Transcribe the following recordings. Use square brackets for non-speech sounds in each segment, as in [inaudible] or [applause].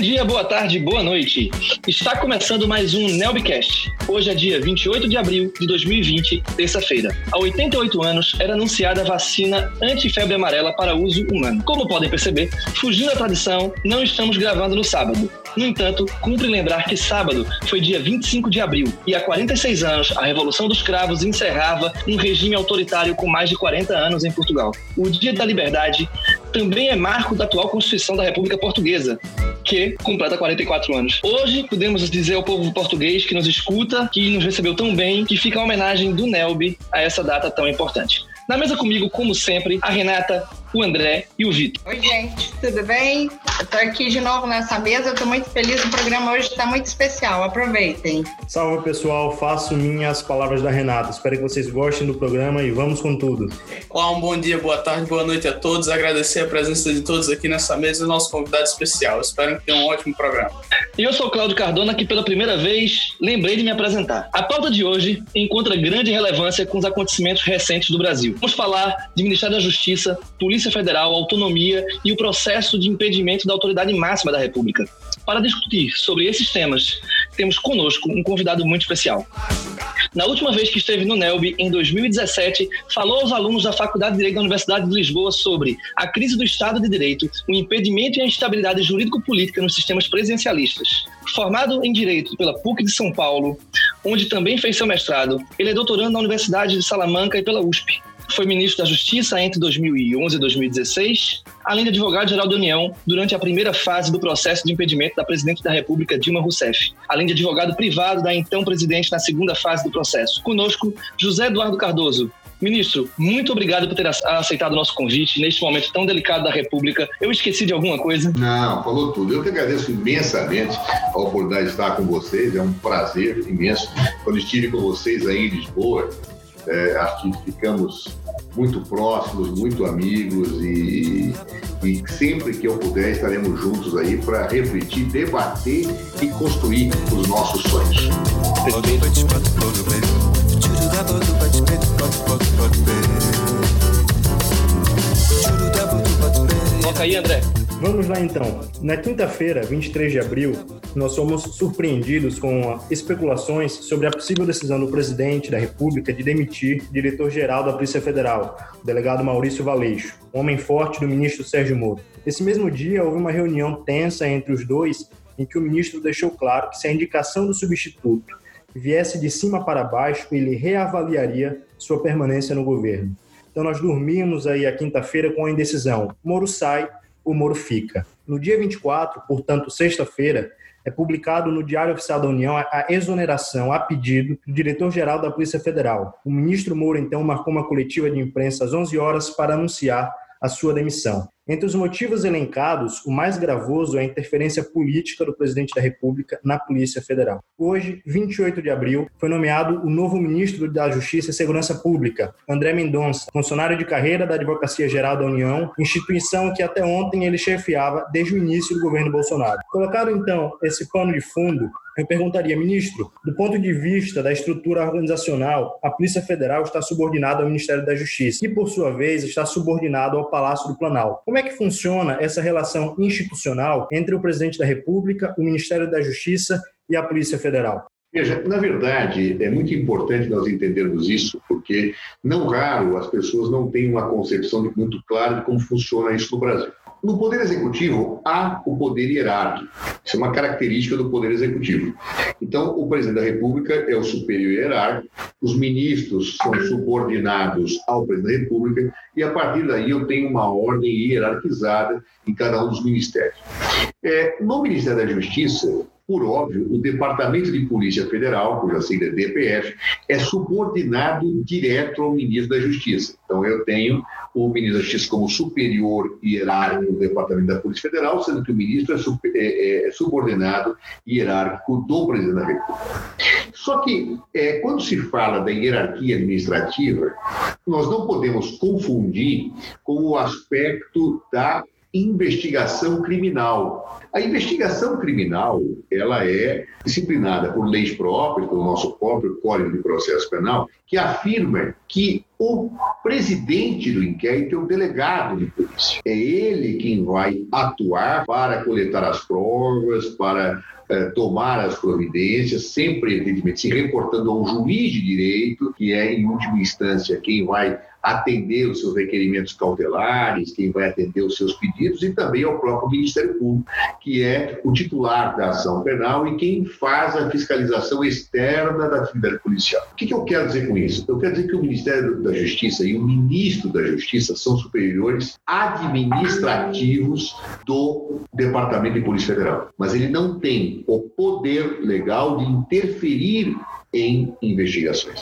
dia, boa tarde, boa noite. Está começando mais um Nelbcast. Hoje é dia 28 de abril de 2020, terça-feira. Há 88 anos era anunciada a vacina anti-febre amarela para uso humano. Como podem perceber, fugindo da tradição, não estamos gravando no sábado. No entanto, cumpre lembrar que sábado foi dia 25 de abril e há 46 anos a Revolução dos Cravos encerrava um regime autoritário com mais de 40 anos em Portugal. O Dia da Liberdade também é marco da atual Constituição da República Portuguesa, que completa 44 anos. Hoje podemos dizer ao povo português que nos escuta, que nos recebeu tão bem, que fica a homenagem do Nelby a essa data tão importante. Na mesa comigo, como sempre, a Renata, o André e o Vitor. Oi, gente, tudo bem? Eu tô aqui de novo nessa mesa, eu tô muito feliz, o programa hoje está muito especial, aproveitem. Salve pessoal, faço minhas palavras da Renata. Espero que vocês gostem do programa e vamos com tudo. Olá, um bom dia, boa tarde, boa noite a todos. Agradecer a presença de todos aqui nessa mesa e nosso convidado especial. Espero que tenham um ótimo programa. E eu sou o Cláudio Cardona, que pela primeira vez lembrei de me apresentar. A pauta de hoje encontra grande relevância com os acontecimentos recentes do Brasil. Vamos falar de Ministério da Justiça, Polícia Federal, autonomia e o processo de impedimento da autoridade máxima da República. Para discutir sobre esses temas, temos conosco um convidado muito especial. Na última vez que esteve no NELB, em 2017, falou aos alunos da Faculdade de Direito da Universidade de Lisboa sobre a crise do Estado de Direito, o impedimento e a instabilidade jurídico-política nos sistemas presidencialistas. Formado em Direito pela PUC de São Paulo, onde também fez seu mestrado, ele é doutorando na Universidade de Salamanca e pela USP foi ministro da Justiça entre 2011 e 2016, além de advogado-geral da União durante a primeira fase do processo de impedimento da presidente da República, Dilma Rousseff, além de advogado privado da então presidente na segunda fase do processo. Conosco, José Eduardo Cardoso, Ministro, muito obrigado por ter aceitado o nosso convite neste momento tão delicado da República. Eu esqueci de alguma coisa? Não, falou tudo. Eu que agradeço imensamente a oportunidade de estar com vocês. É um prazer imenso. Quando estive com vocês aí em Lisboa, é, acho que ficamos muito próximos, muito amigos e, e sempre que eu puder estaremos juntos aí para refletir, debater e construir os nossos sonhos. Toca aí, André. Vamos lá então. Na quinta-feira, 23 de abril, nós somos surpreendidos com especulações sobre a possível decisão do presidente da República de demitir o diretor-geral da Polícia Federal, o delegado Maurício Valeixo, um homem forte do ministro Sérgio Moro. Esse mesmo dia, houve uma reunião tensa entre os dois, em que o ministro deixou claro que se a indicação do substituto viesse de cima para baixo, ele reavaliaria sua permanência no governo. Então nós dormimos aí a quinta-feira com a indecisão. Moro sai, o Moro fica. No dia 24, portanto, sexta-feira, é publicado no Diário Oficial da União a exoneração a pedido do diretor-geral da Polícia Federal. O ministro Moro, então, marcou uma coletiva de imprensa às 11 horas para anunciar a sua demissão. Entre os motivos elencados, o mais gravoso é a interferência política do presidente da República na Polícia Federal. Hoje, 28 de abril, foi nomeado o novo ministro da Justiça e Segurança Pública, André Mendonça, funcionário de carreira da Advocacia Geral da União, instituição que até ontem ele chefiava desde o início do governo Bolsonaro. Colocado então esse pano de fundo, eu perguntaria, ministro, do ponto de vista da estrutura organizacional, a Polícia Federal está subordinada ao Ministério da Justiça e, por sua vez, está subordinado ao Palácio do Planalto. Como é que funciona essa relação institucional entre o presidente da República, o Ministério da Justiça e a Polícia Federal? Veja, na verdade, é muito importante nós entendermos isso, porque não raro as pessoas não têm uma concepção muito clara de como funciona isso no Brasil. No Poder Executivo, há o poder hierárquico. Isso é uma característica do Poder Executivo. Então, o presidente da República é o superior hierárquico, os ministros são subordinados ao presidente da República, e a partir daí eu tenho uma ordem hierarquizada em cada um dos ministérios. É, no Ministério da Justiça, por óbvio, o Departamento de Polícia Federal, cuja sigla é DPF, é subordinado direto ao ministro da Justiça. Então, eu tenho o ministro da Justiça como superior hierárquico do Departamento da Polícia Federal, sendo que o ministro é, super, é, é subordinado hierárquico do presidente da República. Só que, é, quando se fala da hierarquia administrativa, nós não podemos confundir com o aspecto da investigação criminal. A investigação criminal, ela é disciplinada por leis próprias, pelo nosso próprio Código de Processo Penal, que afirma que o presidente do inquérito é o delegado de polícia. É ele quem vai atuar para coletar as provas, para eh, tomar as providências, sempre, evidentemente, se reportando a um juiz de direito, que é, em última instância, quem vai atender os seus requerimentos cautelares, quem vai atender os seus pedidos, e também ao próprio Ministério Público, que é o titular da ação penal e quem faz a fiscalização externa da atividade policial. O que, que eu quero dizer com isso? Eu quero dizer que o Ministério da Justiça e o Ministro da Justiça são superiores administrativos do Departamento de Polícia Federal, mas ele não tem o poder legal de interferir em investigações.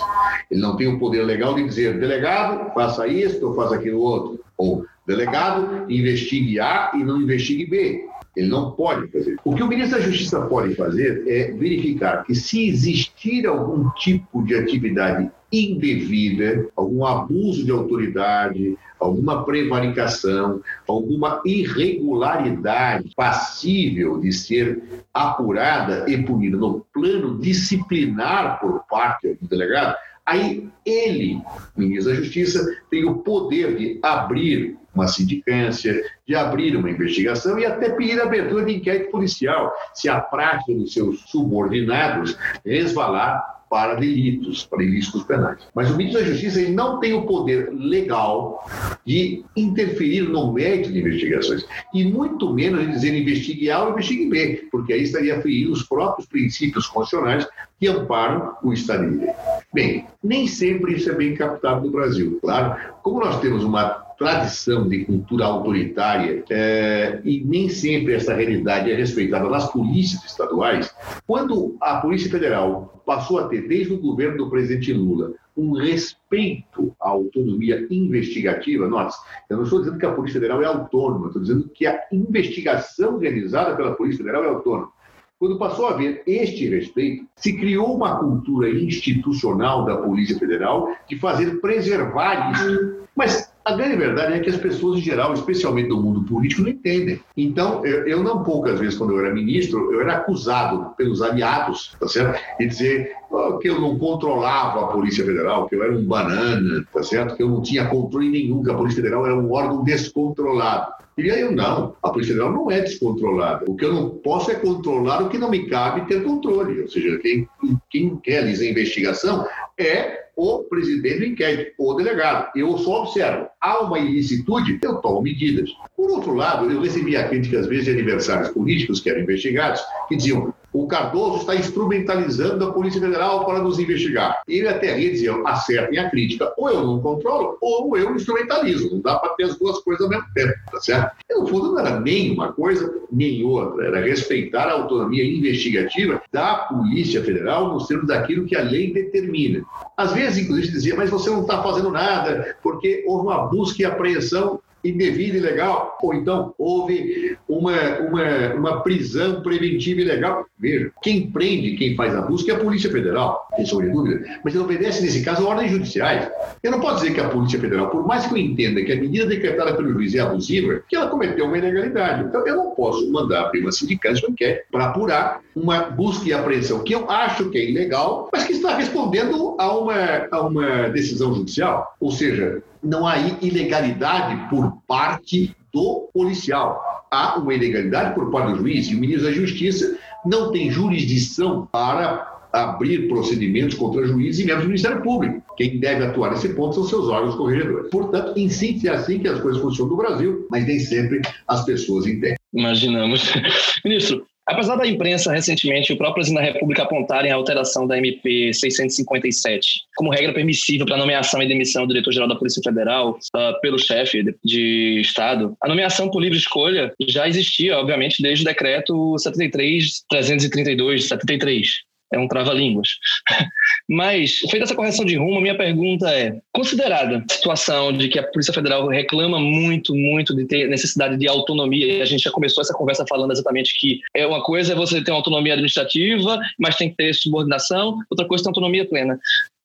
Ele não tem o poder legal de dizer, delegado, faça isto ou faça aquilo outro. Ou, delegado, investigue A e não investigue B. Ele não pode fazer. O que o ministro da Justiça pode fazer é verificar que se existir algum tipo de atividade indevida, algum abuso de autoridade, alguma prevaricação, alguma irregularidade passível de ser apurada e punida no plano disciplinar por parte do delegado, aí ele, ministro da Justiça, tem o poder de abrir uma sindicância, de abrir uma investigação e até pedir abertura de inquérito policial, se a prática dos seus subordinados resvalar para delitos, para ilícitos penais. Mas o ministro da Justiça ele não tem o poder legal de interferir no mérito de investigações, e muito menos de dizer investigue A ou investigue B, porque aí estaria ferindo os próprios princípios constitucionais que amparam o Estado de Direito. Bem, nem sempre isso é bem captado no Brasil. Claro, como nós temos uma tradição de cultura autoritária é, e nem sempre essa realidade é respeitada nas polícias estaduais, quando a Polícia Federal passou a ter, desde o governo do presidente Lula, um respeito à autonomia investigativa, note, eu não estou dizendo que a Polícia Federal é autônoma, estou dizendo que a investigação realizada pela Polícia Federal é autônoma. Quando passou a haver este respeito, se criou uma cultura institucional da Polícia Federal de fazer preservar isso. Mas a grande verdade é que as pessoas em geral, especialmente do mundo político, não entendem. Então, eu, eu, não poucas vezes, quando eu era ministro, eu era acusado pelos aliados, tá certo? De dizer que eu não controlava a Polícia Federal, que eu era um banana, tá certo? Que eu não tinha controle nenhum, que a Polícia Federal era um órgão descontrolado. E aí eu não, a Polícia Federal não é descontrolada. O que eu não posso é controlar o que não me cabe ter controle. Ou seja, quem, quem realiza a investigação é o presidente do inquérito, o delegado. Eu só observo. Há uma ilicitude, eu tomo medidas. Por outro lado, eu recebia críticas, às vezes, de adversários políticos que eram investigados, que diziam: o Cardoso está instrumentalizando a Polícia Federal para nos investigar. Ele até ria dizia, acertem a crítica. Ou eu não controlo, ou eu instrumentalizo. Não dá para ter as duas coisas ao mesmo tempo, tá certo? No fundo, não era nem uma coisa, nem outra. Era respeitar a autonomia investigativa da Polícia Federal nos termos daquilo que a lei determina. Às vezes, inclusive, dizia, mas você não está fazendo nada, porque houve uma busca e apreensão indevida ilegal, ou então houve uma, uma, uma prisão preventiva ilegal. Veja, quem prende, quem faz a busca é a Polícia Federal, sem sombra de dúvida, mas ele obedece, nesse caso, a ordens judiciais. Eu não posso dizer que a Polícia Federal, por mais que eu entenda que a medida decretada pelo juiz é abusiva, que ela cometeu uma ilegalidade. Então, eu não posso mandar abrir uma sindicância quer para apurar uma busca e apreensão que eu acho que é ilegal, mas que está respondendo a uma, a uma decisão judicial. Ou seja, não há ilegalidade por parte do policial. Há uma ilegalidade por parte do juiz e o ministro da Justiça não tem jurisdição para abrir procedimentos contra juízes e membros do Ministério Público. Quem deve atuar nesse ponto são seus órgãos corregedores. Portanto, em síntese, é assim que as coisas funcionam no Brasil, mas nem sempre as pessoas entendem. Imaginamos. [laughs] Ministro, Apesar da imprensa recentemente e o próprio presidente da República apontarem a alteração da MP 657 como regra permissiva para nomeação e demissão do diretor-geral da Polícia Federal uh, pelo chefe de, de, Estado, a nomeação por livre escolha já existia, obviamente, desde o decreto 73.332 73 é um trava-línguas. [laughs] Mas, feita essa correção de rumo, a minha pergunta é: considerada a situação de que a Polícia Federal reclama muito, muito de ter necessidade de autonomia, e a gente já começou essa conversa falando exatamente que é uma coisa é você ter uma autonomia administrativa, mas tem que ter subordinação, outra coisa é ter autonomia plena.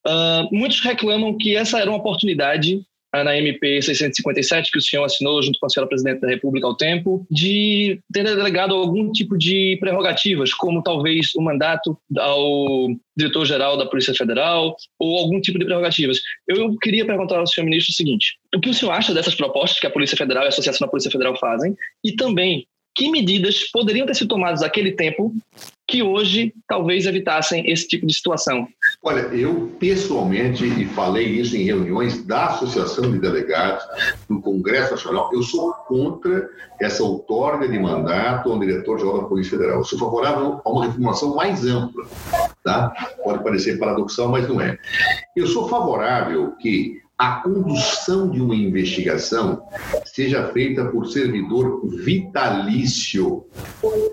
Uh, muitos reclamam que essa era uma oportunidade na MP 657, que o senhor assinou junto com a senhora presidente da República ao tempo, de ter delegado algum tipo de prerrogativas, como talvez o mandato ao diretor-geral da Polícia Federal ou algum tipo de prerrogativas. Eu queria perguntar ao senhor ministro o seguinte: o que o senhor acha dessas propostas que a Polícia Federal e a Associação da Polícia Federal fazem? E também que medidas poderiam ter sido tomadas naquele tempo que hoje talvez evitassem esse tipo de situação? Olha, eu pessoalmente, e falei isso em reuniões da Associação de Delegados, no Congresso Nacional, eu sou contra essa outorga de mandato ao diretor-geral da Polícia Federal. Eu sou favorável a uma reformulação mais ampla. Tá? Pode parecer paradoxal, mas não é. Eu sou favorável que a condução de uma investigação seja feita por servidor vitalício,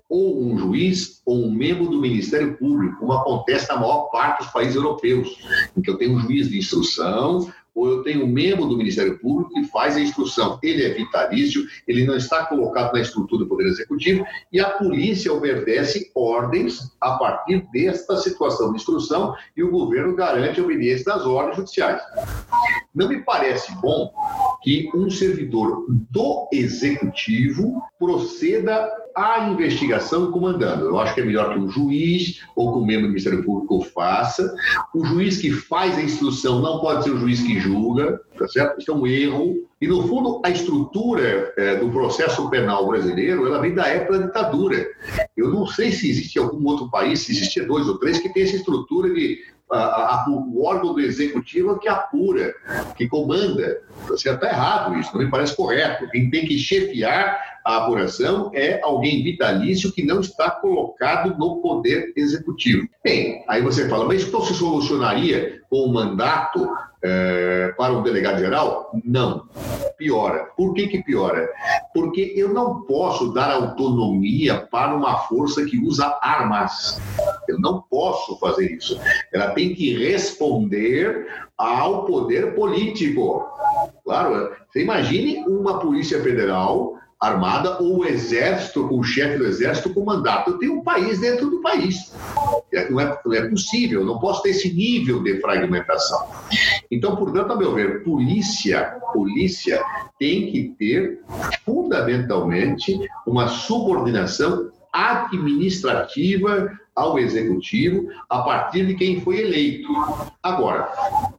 ou um juiz ou um membro do Ministério Público, como acontece na maior parte dos países europeus, em que eu tenho um juiz de instrução, ou eu tenho um membro do Ministério Público que faz a instrução. Ele é vitalício, ele não está colocado na estrutura do Poder Executivo e a polícia obedece ordens a partir desta situação de instrução e o governo garante a obediência das ordens judiciais. Não me parece bom que um servidor do Executivo proceda à investigação comandando. Eu acho que é melhor que um juiz ou que um membro do Ministério Público faça. O juiz que faz a instrução não pode ser o juiz que julga, tá certo? Isso é um erro. E, no fundo, a estrutura é, do processo penal brasileiro, ela vem da época da ditadura. Eu não sei se existe algum outro país, se existia dois ou três, que tem essa estrutura de a, a, o órgão do executivo que apura, que comanda. Está errado isso, não me parece correto. Quem tem que chefiar a apuração é alguém vitalício que não está colocado no poder executivo. Bem, aí você fala, mas isso se solucionaria com o mandato é, para um delegado geral? Não. Piora. Por que, que piora? Porque eu não posso dar autonomia para uma força que usa armas. Eu não posso fazer isso. Ela tem que responder ao poder político. Claro, você imagine uma Polícia Federal armada ou o exército, o chefe do exército com mandato. Eu tenho um país dentro do país. É, não é, não é possível, não posso ter esse nível de fragmentação. Então, portanto, a meu ver, polícia, polícia tem que ter fundamentalmente uma subordinação administrativa ao executivo a partir de quem foi eleito. Agora,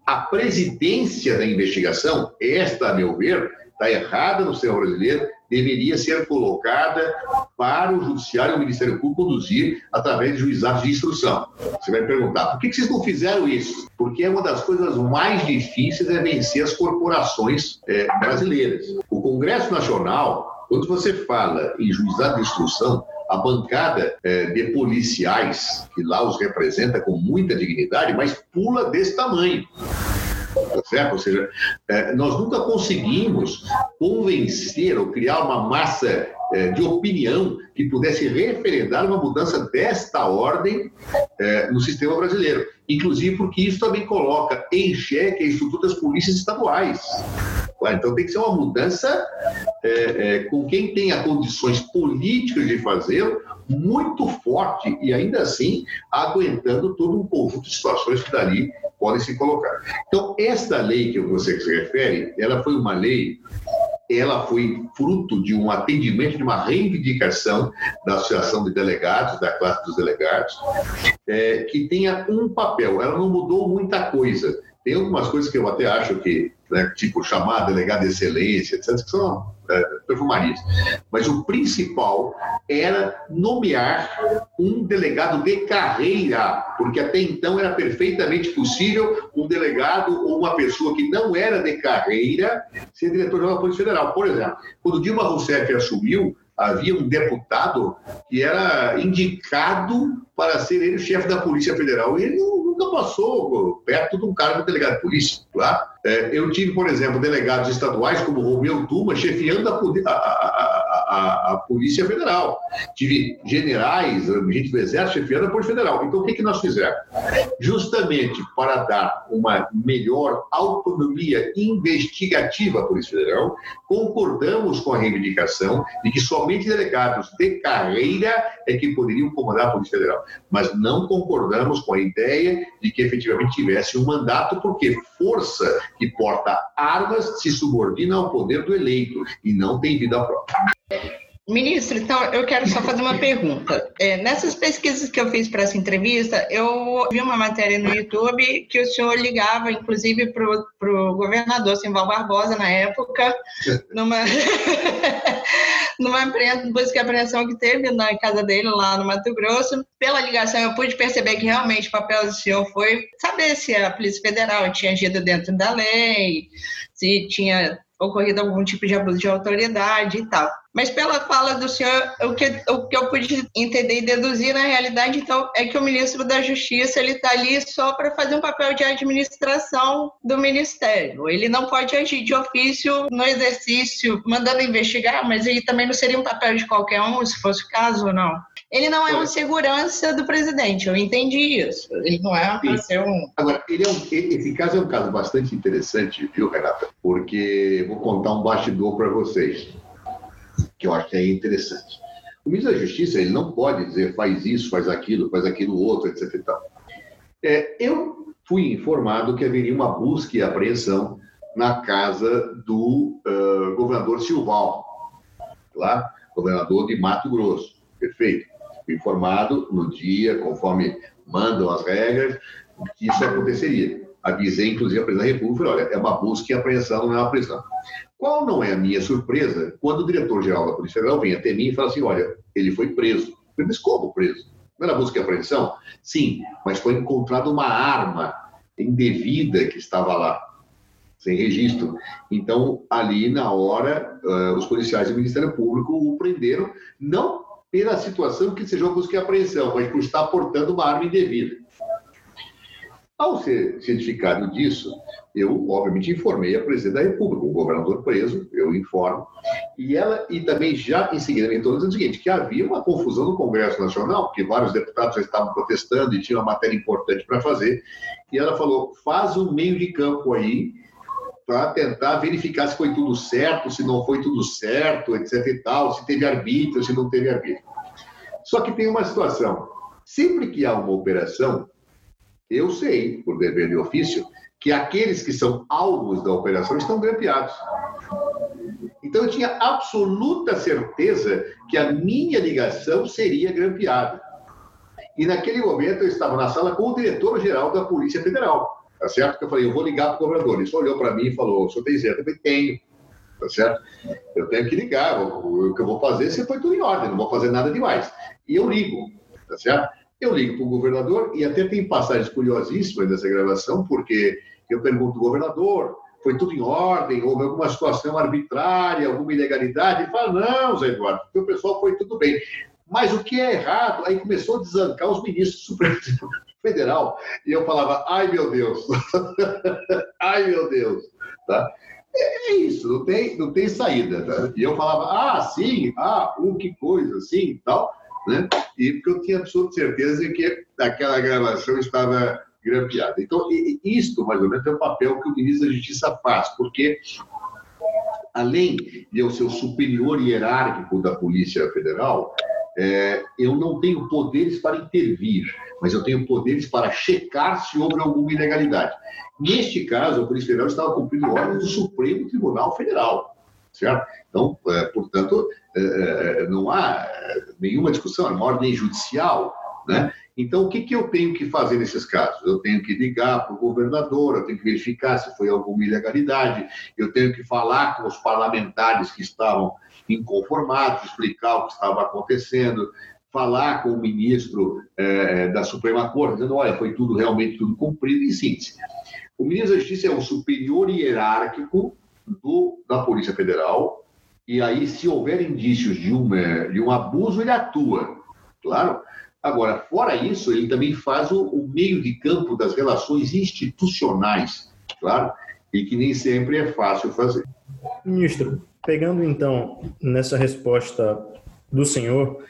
a presidência da investigação, esta, a meu ver, está errada no sistema brasileiro, deveria ser colocada para o Judiciário e o Ministério Público conduzir através de juizados de instrução. Você vai perguntar, por que vocês não fizeram isso? Porque é uma das coisas mais difíceis é vencer as corporações é, brasileiras. O Congresso Nacional, quando você fala em juizado de instrução, a bancada é, de policiais, que lá os representa com muita dignidade, mas pula desse tamanho tá certo? Ou seja, é, nós nunca conseguimos convencer ou criar uma massa é, de opinião que pudesse referendar uma mudança desta ordem é, no sistema brasileiro. Inclusive porque isso também coloca em xeque a estrutura das polícias estaduais. Então tem que ser uma mudança com quem tenha condições políticas de fazê-lo muito forte e ainda assim aguentando todo um conjunto de situações que dali podem se colocar. Então, esta lei que você se refere, ela foi uma lei ela foi fruto de um atendimento, de uma reivindicação da Associação de Delegados, da classe dos delegados, é, que tenha um papel. Ela não mudou muita coisa. Tem algumas coisas que eu até acho que né, tipo chamar delegado de excelência, etc., que são é, perfumarias. Mas o principal era nomear um delegado de carreira, porque até então era perfeitamente possível um delegado ou uma pessoa que não era de carreira ser diretor-geral da Polícia Federal. Por exemplo, quando Dilma Rousseff assumiu, havia um deputado que era indicado para ser ele chefe da Polícia Federal. E ele nunca passou perto de um cargo de delegado de polícia. Tá? É, eu tive, por exemplo, delegados estaduais como Romeu Duma chefiando a, a, a, a, a, Polícia Federal. Tive generais, gente do Exército chefiando a Polícia Federal. Então, o que, que nós fizemos? Justamente para dar uma melhor autonomia investigativa à Polícia Federal, concordamos com a reivindicação de que somente delegados de carreira é que poderiam comandar a Polícia Federal. Mas não concordamos com a ideia de que efetivamente tivesse um mandato, porque força que porta armas se subordina ao poder do eleito e não tem vida própria. Ministro, então eu quero só fazer uma pergunta. É, nessas pesquisas que eu fiz para essa entrevista, eu vi uma matéria no YouTube que o senhor ligava, inclusive, para o governador Simval Barbosa, na época, numa, [laughs] numa busca e apreensão que teve na casa dele, lá no Mato Grosso. Pela ligação, eu pude perceber que realmente o papel do senhor foi saber se a Polícia Federal tinha agido dentro da lei, se tinha ocorrido algum tipo de abuso de autoridade e tal. Mas pela fala do senhor, o que, o que eu pude entender e deduzir na realidade, então, é que o ministro da Justiça ele está ali só para fazer um papel de administração do ministério. Ele não pode agir de ofício no exercício, mandando investigar, mas ele também não seria um papel de qualquer um, se fosse o caso ou não. Ele não é um segurança do presidente, eu entendi isso. Ele não é para ser um. Agora, ele é um, esse caso é um caso bastante interessante, viu, Renata? Porque vou contar um bastidor para vocês, que eu acho que é interessante. O ministro da Justiça ele não pode dizer faz isso, faz aquilo, faz aquilo outro, etc. E tal. É, eu fui informado que haveria uma busca e apreensão na casa do uh, governador Silval, lá, governador de Mato Grosso. Perfeito informado no dia, conforme mandam as regras, que isso aconteceria. Avisei, inclusive, a presidente da República, olha, é uma busca e apreensão, não é uma prisão. Qual não é a minha surpresa quando o diretor-geral da Polícia Federal vem até mim e fala assim, olha, ele foi preso. Eu disse, como preso? Não era busca e apreensão? Sim, mas foi encontrada uma arma indevida que estava lá, sem registro. Então, ali, na hora, uh, os policiais do Ministério Público o prenderam, não pela situação que seja uma busca e apreensão, mas por estar portando uma arma indevida. Ao ser cientificado disso, eu, obviamente, informei a presidente da República, o governador preso, eu informo, e ela, e também já em seguida me tornou o seguinte, que havia uma confusão no Congresso Nacional, porque vários deputados já estavam protestando e tinha uma matéria importante para fazer, e ela falou, faz um meio de campo aí, para tentar verificar se foi tudo certo, se não foi tudo certo, etc e tal, se teve arbítrio, se não teve arbítrio. Só que tem uma situação. Sempre que há uma operação, eu sei, por dever de ofício, que aqueles que são alvos da operação estão grampeados. Então eu tinha absoluta certeza que a minha ligação seria grampeada. E naquele momento eu estava na sala com o diretor-geral da Polícia Federal. Tá certo? Que eu falei, eu vou ligar para o governador. Ele só olhou para mim e falou, o senhor tem zero? Eu falei, tenho. Tá certo? Eu tenho que ligar. O, que eu vou fazer, se foi tudo em ordem, não vou fazer nada demais. E eu ligo, tá certo? Eu ligo para o governador e até tem passagens curiosíssimas nessa gravação, porque eu pergunto ao governador, foi tudo em ordem, houve alguma situação arbitrária, alguma ilegalidade? Ele fala, não, Zé Eduardo, o pessoal foi tudo bem. Mas o que é errado, aí começou a desancar os ministros supremos [laughs] federal. E eu falava, ai meu Deus, [laughs] ai meu Deus. Tá? É, é isso, não tem, não tem saída. Tá? E eu falava, ah, sim, ah, um, que coisa, sim, tal. Né? E porque eu tinha absoluta certeza que aquela gravação estava grampeada. Então, isto, mais ou menos, é o papel que o ministro da Justiça faz, porque além de eu ser o superior hierárquico da Polícia Federal, é, eu não tenho poderes para intervir, mas eu tenho poderes para checar se houve alguma ilegalidade. Neste caso, a Polícia Federal estava cumprindo ordens do Supremo Tribunal Federal, certo? Então, é, portanto, é, é não há nenhuma discussão, é uma ordem judicial, né? Então, o que, que eu tenho que fazer nesses casos? Eu tenho que ligar para o governador, eu tenho que verificar se foi alguma ilegalidade, eu tenho que falar com os parlamentares que estavam inconformados, explicar o que estava acontecendo, falar com o ministro é, da Suprema Corte, dizendo, olha, foi tudo realmente tudo cumprido, em síntese. O ministro da Justiça é o superior hierárquico do, da Polícia Federal, e aí, se houver indícios de, uma, de um abuso, ele atua, claro. Agora, fora isso, ele também faz o, o meio de campo das relações institucionais, claro, e que nem sempre é fácil fazer. Ministro, Pegando então nessa resposta do senhor,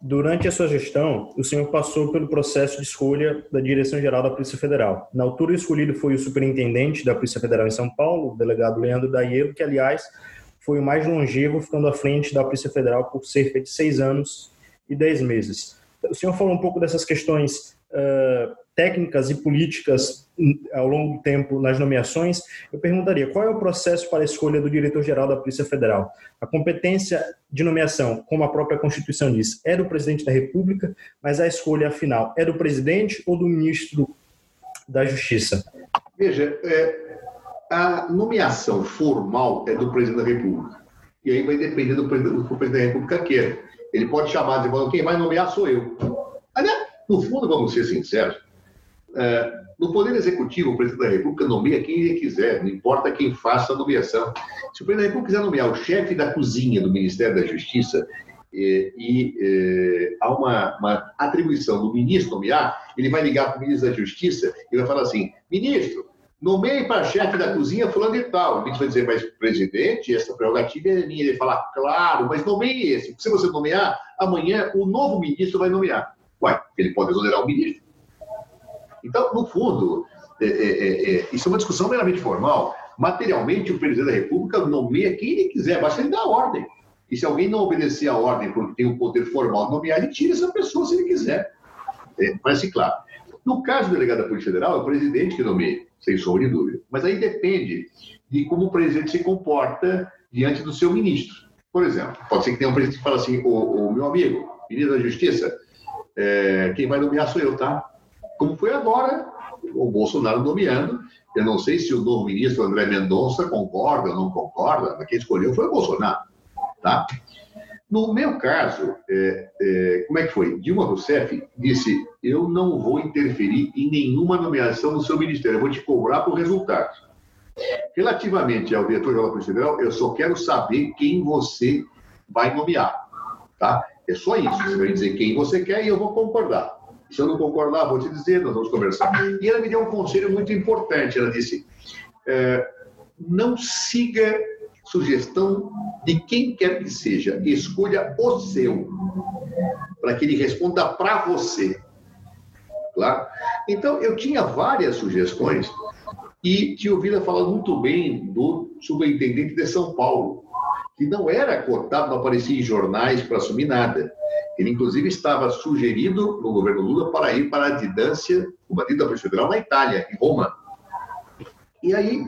durante a sua gestão, o senhor passou pelo processo de escolha da Direção-Geral da Polícia Federal. Na altura, escolhido foi o superintendente da Polícia Federal em São Paulo, o delegado Leandro Daiero, que, aliás, foi o mais longevo, ficando à frente da Polícia Federal por cerca de seis anos e dez meses. O senhor falou um pouco dessas questões uh, técnicas e políticas hum, ao longo do tempo nas nomeações. Eu perguntaria qual é o processo para a escolha do diretor-geral da Polícia Federal? A competência de nomeação, como a própria Constituição diz, é do presidente da República, mas a escolha final é do presidente ou do ministro da Justiça? Veja, é, a nomeação formal é do presidente da República. E aí vai depender do do que o presidente da República quer. Ele pode chamar de quem vai nomear sou eu. Aliás, no fundo, vamos ser sinceros, no Poder Executivo, o presidente da República nomeia quem ele quiser, não importa quem faça a nomeação. Se o presidente da República quiser nomear o chefe da cozinha do Ministério da Justiça, e, e há uma, uma, atribuição do ministro nomear, ele vai ligar para o ministro da Justiça e vai falar assim: ministro, Nomeie para chefe da cozinha fulano e tal. O ministro vai dizer, mas presidente, essa prerrogativa é minha. Ele fala, claro, mas nomeie esse. Se você nomear, amanhã o novo ministro vai nomear. Uai, ele pode exonerar o ministro. Então, no fundo, é, é, é, é, isso é uma discussão meramente formal. Materialmente, o presidente da República nomeia quem ele quiser, basta ele dar ordem. E se alguém não obedecer a ordem porque tem o poder formal de nomear, ele tira essa pessoa se ele quiser. É, parece claro. No caso do delegado da Polícia Federal, é o presidente que nomeia sem sombra de dúvida. Mas aí depende de como o presidente se comporta diante do seu ministro. Por exemplo, pode ser que tenha um presidente que fala assim, o, o meu amigo, ministro da Justiça, é, quem vai nomear sou eu, tá? Como foi agora, o Bolsonaro nomeando, eu não sei se o novo ministro André Mendonça concorda ou não concorda, mas quem escolheu foi o Bolsonaro, tá? No meu caso, é, é, como é que foi? Dilma Rousseff disse: Eu não vou interferir em nenhuma nomeação no seu ministério, eu vou te cobrar por resultado. Relativamente ao diretor-geral da Polícia Federal, eu só quero saber quem você vai nomear. Tá? É só isso. Você vai dizer quem você quer e eu vou concordar. Se eu não concordar, vou te dizer, nós vamos conversar. E ela me deu um conselho muito importante. Ela disse: é, não siga sugestão de quem quer que seja, escolha o seu, para que ele responda para você. Claro? Então, eu tinha várias sugestões e tinha ouvido falar muito bem do superintendente de São Paulo, que não era cotado, não aparecia em jornais para assumir nada. Ele, inclusive, estava sugerido no governo Lula para ir para a didância, da Polícia Federal, na Itália, em Roma. E aí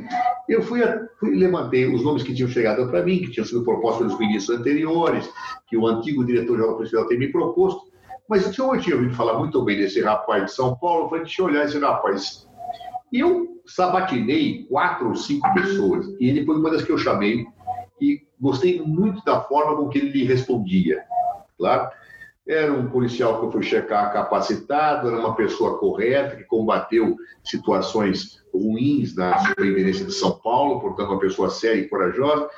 eu fui, fui levantei os nomes que tinham chegado para mim, que tinham sido propostos pelos ministros anteriores, que o antigo diretor-geral policial tem me proposto. Mas o senhor tinha ouvido falar muito bem desse rapaz de São Paulo, eu falei, deixa eu olhar esse rapaz. E eu sabatinei quatro ou cinco pessoas, e ele foi uma das que eu chamei, e gostei muito da forma com que ele lhe respondia. Claro, era um policial que eu fui checar capacitado, era uma pessoa correta, que combateu situações ruins na superintendência de São Paulo, portanto, uma pessoa séria e corajosa,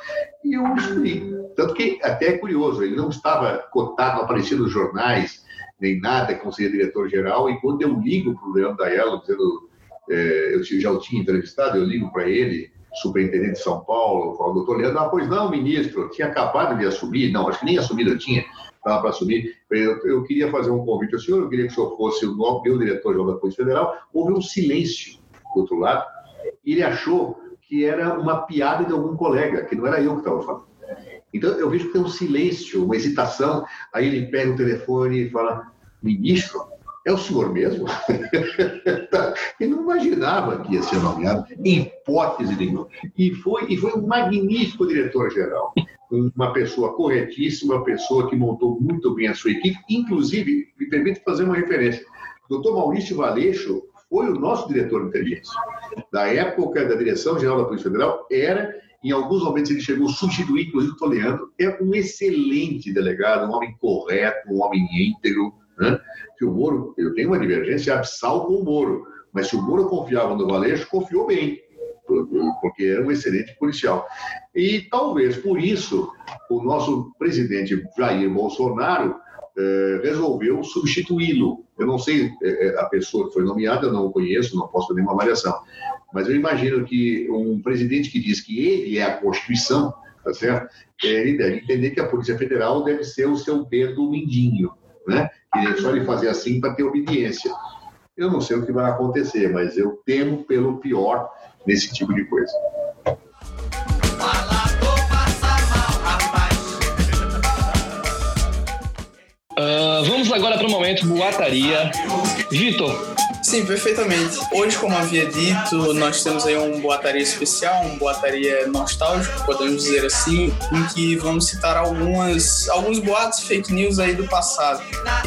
e eu escolhi. Tanto que, até é curioso, ele não estava cotado, não aparecia nos jornais, nem nada, como seria diretor-geral, e quando eu ligo para o Leandro Daiello, dizendo, é, eu já o tinha entrevistado, eu ligo para ele, superintendente de São Paulo, falo, doutor Leandro, ah, pois não, ministro, tinha acabado de assumir, não, acho que nem assumido eu tinha, estava para assumir. Eu, eu, queria fazer um convite ao senhor, eu queria que o senhor fosse o meu diretor da Polícia Federal. Houve um silêncio do outro lado, ele achou que era uma piada de algum colega, que não era eu que estava falando. Então, eu vejo que tem um silêncio, uma hesitação, aí ele pega o telefone e fala, ministro, é o senhor mesmo? [laughs] ele não imaginava que ia ser nomeado, em hipótese nenhuma. E foi, e foi um magnífico diretor-geral uma pessoa corretíssima, uma pessoa que montou muito bem a sua equipe, inclusive, me permite fazer uma referência. Doutor Maurício Valeixo foi o nosso diretor de inteligência. Da época da Direção-Geral da Polícia Federal, era, em alguns momentos ele chegou a substituir, inclusive o Toleando, é um excelente delegado, um homem correto, um homem íntegro. Né? Que o Moro, eu tenho uma divergência absal com o Moro, mas se o Moro confiava no Valeixo, confiou bem porque era um excelente policial. E talvez por isso o nosso presidente Jair Bolsonaro eh, resolveu substituí-lo. Eu não sei eh, eh, a pessoa que foi nomeada, não o conheço, não posso fazer nenhuma avaliação. Mas eu imagino que um presidente que diz que ele é a Constituição tá certo? Ele deve entender que a Polícia Federal deve ser o seu dedo mindinho, né? É só ele fazer assim para ter obediência. Eu não sei o que vai acontecer, mas eu temo pelo pior nesse tipo de coisa. Uh, vamos agora para o momento boataria. Vitor, Sim, perfeitamente. Hoje, como havia dito, nós temos aí um boataria especial, um boataria nostálgico, podemos dizer assim, em que vamos citar algumas, alguns boatos fake news aí do passado.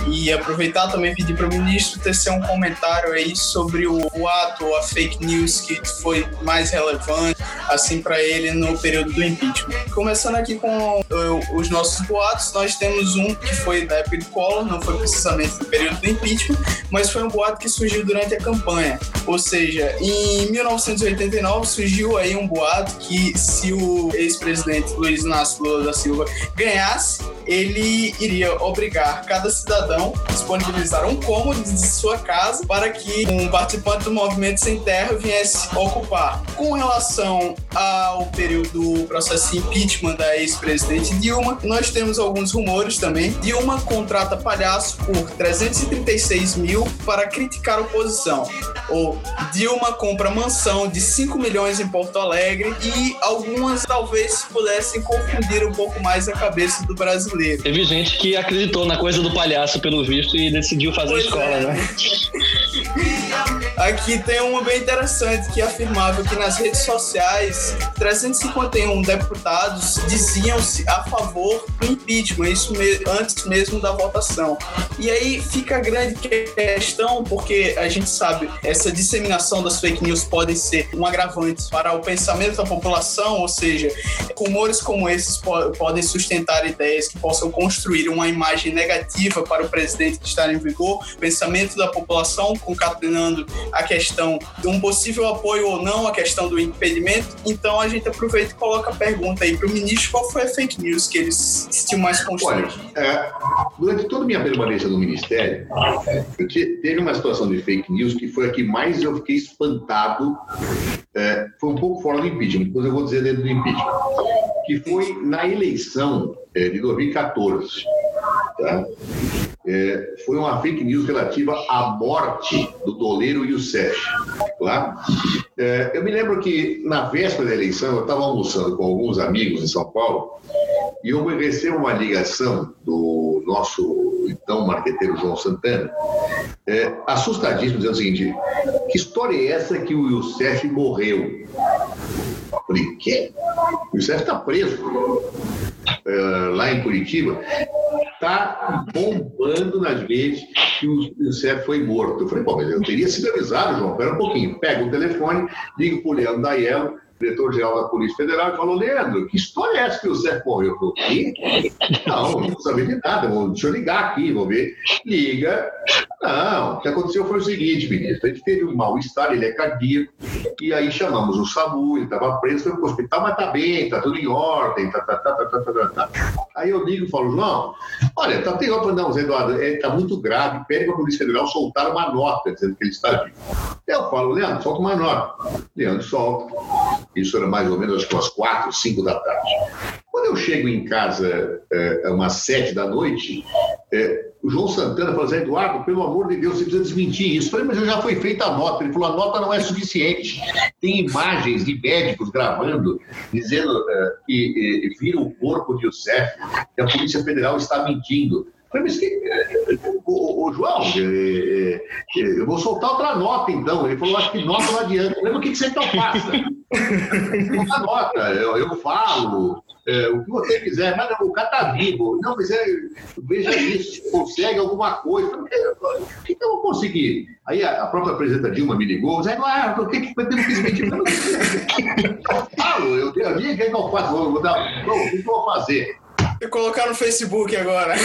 E aproveitar também pedir para o ministro tecer um comentário aí sobre o boato ou a fake news que foi mais relevante, assim, para ele no período do impeachment. Começando aqui com uh, os nossos boatos, nós temos um que foi da época de Collor, não foi precisamente no período do impeachment, mas foi um boato que surgiu durante a campanha. Ou seja, em 1989 surgiu aí um boato que se o ex-presidente Luiz Inácio Lula da Silva ganhasse, ele iria obrigar cada cidadão a disponibilizar um cômodo de sua casa para que um participante do movimento sem terra viesse ocupar. Com relação ao período do processo de impeachment da ex-presidente Dilma, nós temos alguns rumores também. Dilma contrata palhaço por 336 mil para criticar a oposição. Ou Dilma compra mansão de 5 milhões em Porto Alegre e algumas talvez pudessem confundir um pouco mais a cabeça do brasileiro brasileiro. Teve gente que acreditou na coisa do palhaço, pelo visto, e decidiu fazer pois escola, é. né? [laughs] [laughs] Aqui tem uma bem interessante que afirmava que nas redes sociais 351 deputados diziam-se a favor do impeachment, isso me antes mesmo da votação. E aí fica a grande questão, porque a gente sabe essa disseminação das fake news pode ser um agravante para o pensamento da população, ou seja, rumores como esses po podem sustentar ideias que possam construir uma imagem negativa para o presidente que está em vigor, pensamento da população concatenando a questão de um possível apoio ou não, a questão do impedimento. Então a gente aproveita e coloca a pergunta aí para o ministro qual foi a fake news que eles tinham mais construído. Olha, é, durante toda a minha permanência no ministério, teve uma situação de fake news que foi a que mais eu fiquei espantado. É, foi um pouco fora do impeachment, depois eu vou dizer dentro do impeachment, que foi na eleição é, de 2014. Tá? É, foi uma fake news relativa à morte do Doleiro Youssef. Tá? É, eu me lembro que na véspera da eleição eu estava almoçando com alguns amigos em São Paulo e eu recebo uma ligação do nosso então marqueteiro João Santana, é, assustadíssimo, dizendo o seguinte: que história é essa que o Youssef morreu? Falei, quê? O Youssef está preso. Eh, lá em Curitiba, está bombando nas redes que o CEF foi morto. Eu falei, bom, mas eu teria sido avisado, João, espera um pouquinho. Pega o telefone, liga para o Leandro Daiello, diretor-geral da Polícia Federal, e falou: Leandro, que história é essa que o Zé morreu? Eu falei: Não, não sabia de nada, deixa eu ligar aqui, vou ver. Liga. Não, o que aconteceu foi o seguinte, ministro: gente teve um mal-estar, ele é cardíaco, e aí chamamos o SAMU, ele estava preso, foi para o hospital, mas está bem, está tudo em ordem, tá, tá, tá, tá, tá, tá, tá. Aí eu ligo e falo: João, olha, tá tem para não, Zé Eduardo, está é, muito grave, pede para a Polícia Federal soltar uma nota dizendo que ele está vivo. Eu falo: Leandro, solta uma nota. Leandro solta. Isso era mais ou menos acho que umas quatro, cinco da tarde. Quando eu chego em casa é, umas sete da noite, é, o João Santana falou assim, Eduardo, pelo amor de Deus, você precisa desmentir isso. Eu falei, mas já foi feita a nota. Ele falou, a nota não é suficiente. Tem imagens de médicos gravando, dizendo é, que é, viram o corpo de Youssef, que a Polícia Federal está mentindo. Falei, mas que. Ô, João, é, é, eu vou soltar outra nota então. Ele falou, acho que nota não adianta. Eu falei, o que, que você então? [laughs] Uma nota, eu, eu falo, é, o que você quiser, mas o cara está vivo. Não, mas é, veja isso, consegue alguma coisa. O que, eu vou conseguir? Aí a, a própria presidenta Dilma me ligou, Zé Eduardo, o que, que eu tenho que desmentir? Eu falo, eu tenho a minha, que, eu faço? Vou o que eu vou fazer? E colocar no Facebook agora.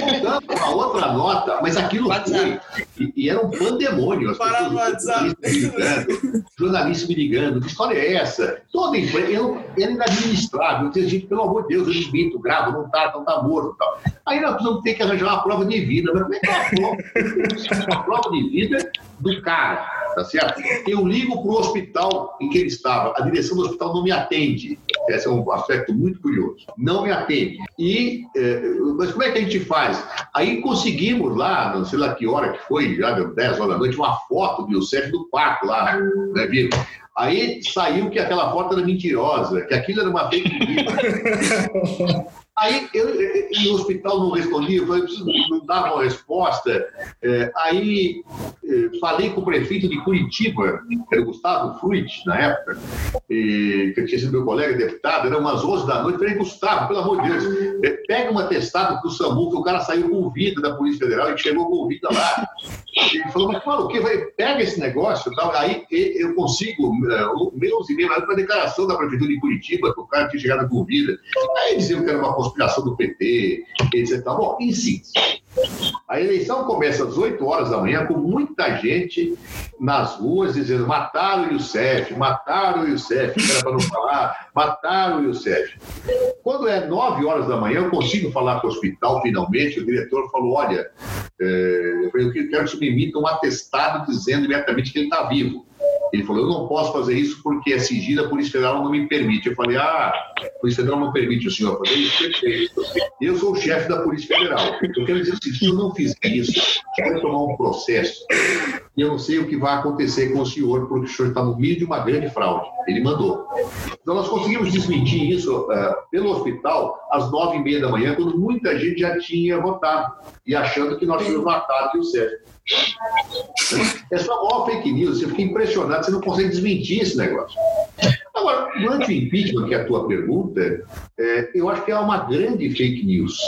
Voltando uma outra nota, mas aquilo foi. E, e, era um pandemônio. As Para no WhatsApp. [laughs] Jornalistas me ligando, que história é essa? Toda empresa, eu, era inadministrável. Eu tinha gente, pelo amor de Deus, eu desminto, gravo, não tá, não tá morto tal. Aí nós vamos ter que arranjar uma prova de vida. Mas como é que é uma prova? [laughs] uma prova de vida do cara, tá certo? Eu ligo para o hospital em que ele estava, a direção do hospital não me atende. Esse é um aspecto muito curioso. Não me atende. E, eh, mas como é que a gente faz? Aí conseguimos lá, não sei lá que hora que foi, já deu 10 horas da noite, uma foto do Youssef do quarto lá, né, viu? Aí saiu que aquela foto era mentirosa, que aquilo era uma fake news. [laughs] Aí eu, no hospital não respondia, eu falei, não dava uma resposta. É, aí falei com o prefeito de Curitiba, era o Gustavo Fruit, na época, e, que tinha sido meu colega deputado, era umas 11 da noite. Falei, Gustavo, pelo amor de Deus, é, pega uma testada para o SAMU, que o cara saiu com vida da Polícia Federal e chegou com vida lá. Ele falou, mas fala o quê? Falei, pega esse negócio tal. Aí eu consigo, meus e meio, uma declaração da Prefeitura de Curitiba, que o cara tinha chegado com vida. Aí diziam que era uma conspiração do PT, etc. Bom, síntese, a eleição começa às 8 horas da manhã com muita gente nas ruas dizendo mataram o Youssef, mataram o Youssef, era para não falar, mataram o Youssef. Quando é 9 horas da manhã, eu consigo falar com o hospital finalmente, o diretor falou, olha, é, eu quero que você me emita um atestado dizendo imediatamente que ele está vivo. Ele falou, eu não posso fazer isso porque é sigilo, a Polícia Federal não me permite. Eu falei, ah, a Polícia Federal não permite o senhor fazer isso? Perfeito. Eu sou o chefe da Polícia Federal. Eu quero dizer o seguinte, se eu não fizer isso, vou tomar um processo e eu não sei o que vai acontecer com o senhor, porque o senhor está no meio de uma grande fraude. Ele mandou. Então, nós conseguimos desmentir isso uh, pelo hospital às nove e meia da manhã, quando muita gente já tinha votado e achando que nós tínhamos matado o Sérgio. É só maior fake news. Você fica impressionado, você não consegue desmentir esse negócio. Agora, no anti-impeachment, que é a tua pergunta, é, eu acho que é uma grande fake news.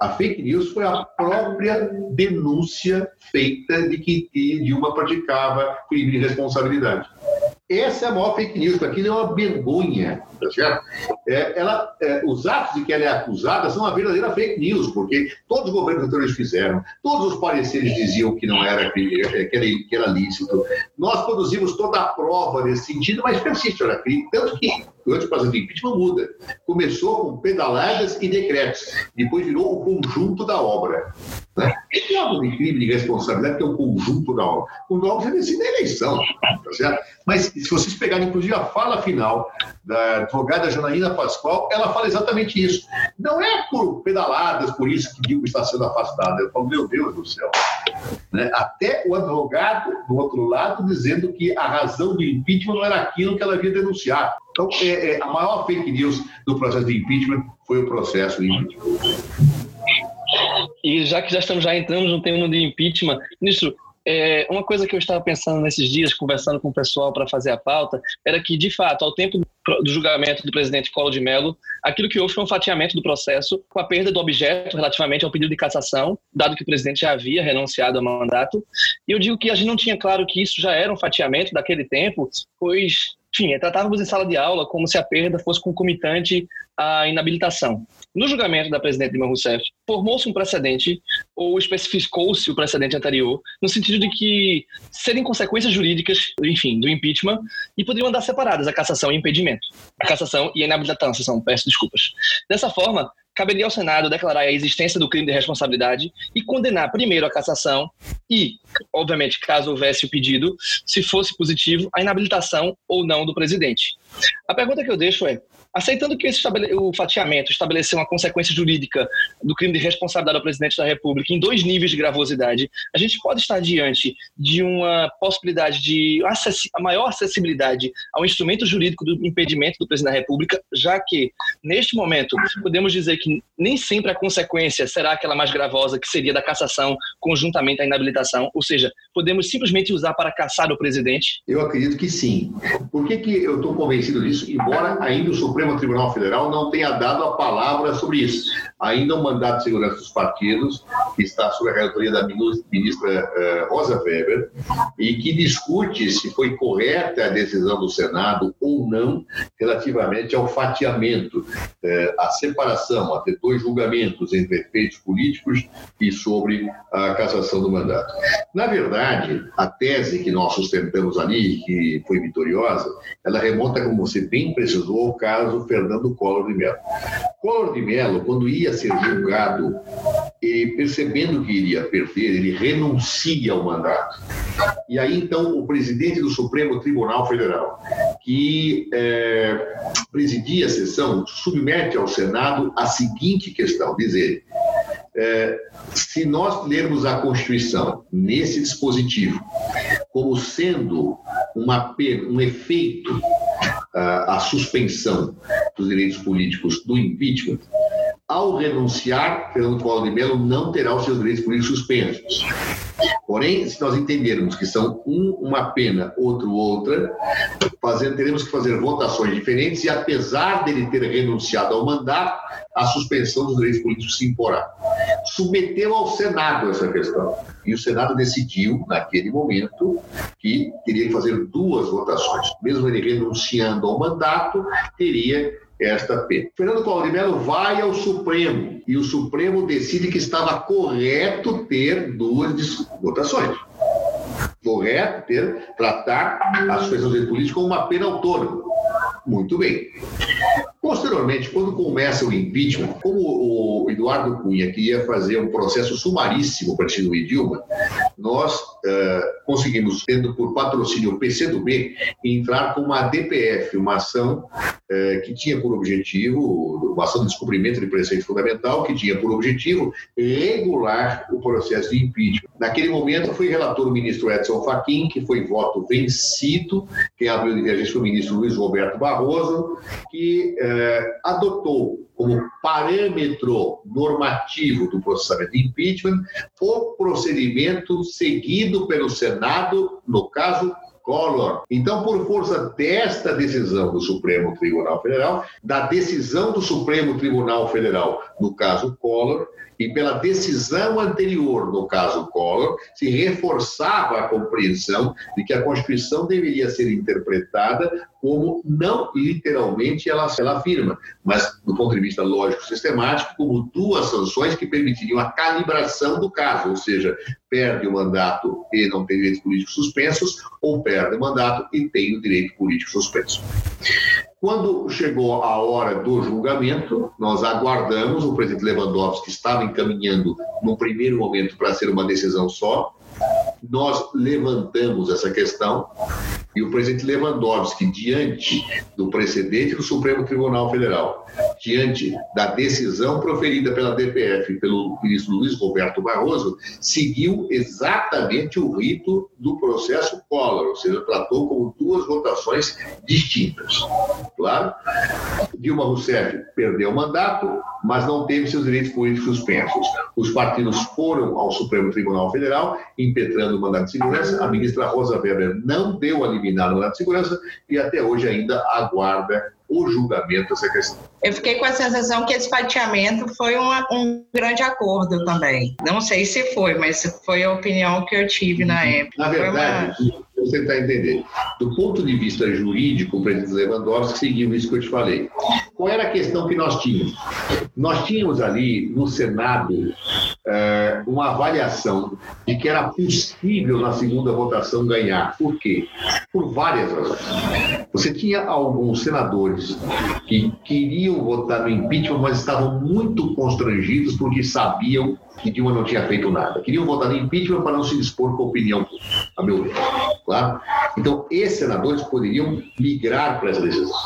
A fake news foi a própria denúncia feita de que Dilma praticava crime de responsabilidade. Essa é a maior fake news, aquilo é uma vergonha, tá certo? É, ela, é, os atos de que ela é acusada são uma verdadeira fake news, porque todos os governos anteriores fizeram, todos os pareceres diziam que não era crime, é, que era, que era lícito. Nós produzimos toda a prova nesse sentido, mas persiste, era crime. Tanto que durante o processo de impeachment muda. Começou com pedaladas e decretos, depois virou o conjunto da obra. Né? E algo de crime de responsabilidade que é o conjunto da obra. O nome você decide a eleição, tá certo? Mas se vocês pegarem, inclusive, a fala final da advogada Janaína Pascoal, ela fala exatamente isso. Não é por pedaladas, por isso que Dilma está sendo afastada. Eu falo, meu Deus do céu. Né? Até o advogado, do outro lado, dizendo que a razão do impeachment não era aquilo que ela havia denunciado. Então, é, é, a maior fake news do processo de impeachment foi o processo de impeachment. E já que já estamos já entrando no tema de impeachment, ministro, é, uma coisa que eu estava pensando nesses dias, conversando com o pessoal para fazer a pauta, era que, de fato, ao tempo do julgamento do presidente Collor de Mello, aquilo que houve foi um fatiamento do processo com a perda do objeto relativamente ao pedido de cassação, dado que o presidente já havia renunciado ao mandato. E eu digo que a gente não tinha claro que isso já era um fatiamento daquele tempo, pois enfim, tratávamos em sala de aula como se a perda fosse concomitante à inabilitação. No julgamento da presidente Dilma Rousseff, formou-se um precedente, ou especificou-se o precedente anterior, no sentido de que serem consequências jurídicas, enfim, do impeachment, e poderiam andar separadas a cassação e impedimento. A cassação e a inabilitação, peço desculpas. Dessa forma, caberia ao Senado declarar a existência do crime de responsabilidade e condenar primeiro a cassação e, obviamente, caso houvesse o pedido, se fosse positivo, a inabilitação ou não do presidente. A pergunta que eu deixo é: Aceitando que esse o fatiamento estabeleceu uma consequência jurídica do crime de responsabilidade ao presidente da República em dois níveis de gravosidade, a gente pode estar diante de uma possibilidade de a maior acessibilidade ao instrumento jurídico do impedimento do presidente da República, já que, neste momento, podemos dizer que nem sempre a consequência será aquela mais gravosa, que seria da cassação conjuntamente à inabilitação, ou seja, podemos simplesmente usar para caçar o presidente? Eu acredito que sim. Por que, que eu estou convencido disso? Embora ainda o Supremo Supremo Tribunal Federal não tenha dado a palavra sobre isso. Ainda o mandato de segurança dos partidos, está sob a relatoria da ministra eh, Rosa Weber, e que discute se foi correta a decisão do Senado ou não relativamente ao fatiamento, eh, a separação, a ter dois julgamentos entre efeitos políticos e sobre a cassação do mandato. Na verdade, a tese que nós sustentamos ali, que foi vitoriosa, ela remonta, como você bem precisou, ao caso Fernando Collor de Mello. Collor de Mello, quando ia ser julgado, e percebendo que iria perder, ele renuncia ao mandato. e aí então o presidente do Supremo Tribunal Federal, que é, presidia a sessão, submete ao Senado a seguinte questão, dizer é, se nós lermos a Constituição nesse dispositivo como sendo uma, um efeito a, suspensão dos direitos políticos do impeachment, ao renunciar, Fernando Collor de Mello não terá os seus direitos políticos suspensos. Porém, se nós entendermos que são um uma pena, outro outra, fazendo, teremos que fazer votações diferentes e, apesar dele ter renunciado ao mandato, a suspensão dos direitos políticos se imporá. Submeteu ao Senado essa questão. E o Senado decidiu, naquele momento, que teria que fazer duas votações. Mesmo ele renunciando ao mandato, teria esta pena. Fernando Collor de Mello vai ao Supremo e o Supremo decide que estava correto ter duas votações. Correto ter, tratar a suspensão de política como uma pena autônoma. Muito bem. Posteriormente, quando começa o impeachment, como o Eduardo Cunha queria fazer um processo sumaríssimo para destituir Dilma, nós uh, conseguimos, tendo por patrocínio o PCdoB, entrar com uma DPF, uma ação uh, que tinha por objetivo, uma ação de descobrimento de preceito fundamental, que tinha por objetivo regular o processo de impeachment. Naquele momento foi relator o ministro Edson Fachin, que foi voto vencido, quem abriu de divergência foi o ministro Luiz Roberto Barroso, que uh, adotou como parâmetro normativo do processamento de impeachment o procedimento seguido pelo Senado, no caso Collor. Então, por força desta decisão do Supremo Tribunal Federal, da decisão do Supremo Tribunal Federal, no caso Collor, e pela decisão anterior, no caso Collor, se reforçava a compreensão de que a Constituição deveria ser interpretada como não literalmente ela, ela afirma, mas do ponto de vista lógico-sistemático, como duas sanções que permitiriam a calibração do caso, ou seja, perde o mandato e não tem direitos políticos suspensos, ou perde o mandato e tem o direito político suspenso. Quando chegou a hora do julgamento, nós aguardamos, o presidente Lewandowski estava encaminhando, no primeiro momento, para ser uma decisão só. Nós levantamos essa questão e o presidente Lewandowski, diante do precedente do Supremo Tribunal Federal, diante da decisão proferida pela DPF pelo ministro Luiz Roberto Barroso, seguiu exatamente o rito do processo Collor, ou seja, tratou como duas votações distintas. Claro, Dilma Rousseff perdeu o mandato, mas não teve seus direitos políticos suspensos. Os partidos foram ao Supremo Tribunal Federal, impetrando o mandato de segurança. A ministra Rosa Weber não deu a liminar no mandato de segurança e até hoje ainda aguarda o julgamento dessa questão. Eu fiquei com a sensação que esse fatiamento foi uma, um grande acordo também. Não sei se foi, mas foi a opinião que eu tive na uhum. época. Na verdade, uma... vou tentar entender. Do ponto de vista jurídico, o presidente Lewandowski seguiu isso que eu te falei. Qual era a questão que nós tínhamos? Nós tínhamos ali no Senado é, uma avaliação de que era possível na segunda votação ganhar. Por quê? Por várias razões. Você tinha alguns senadores que queriam votar no impeachment, mas estavam muito constrangidos porque sabiam que Dilma não tinha feito nada. Queriam votar no impeachment para não se dispor com a opinião, a meu ver. Claro? Então, esses senadores poderiam migrar para essa decisão.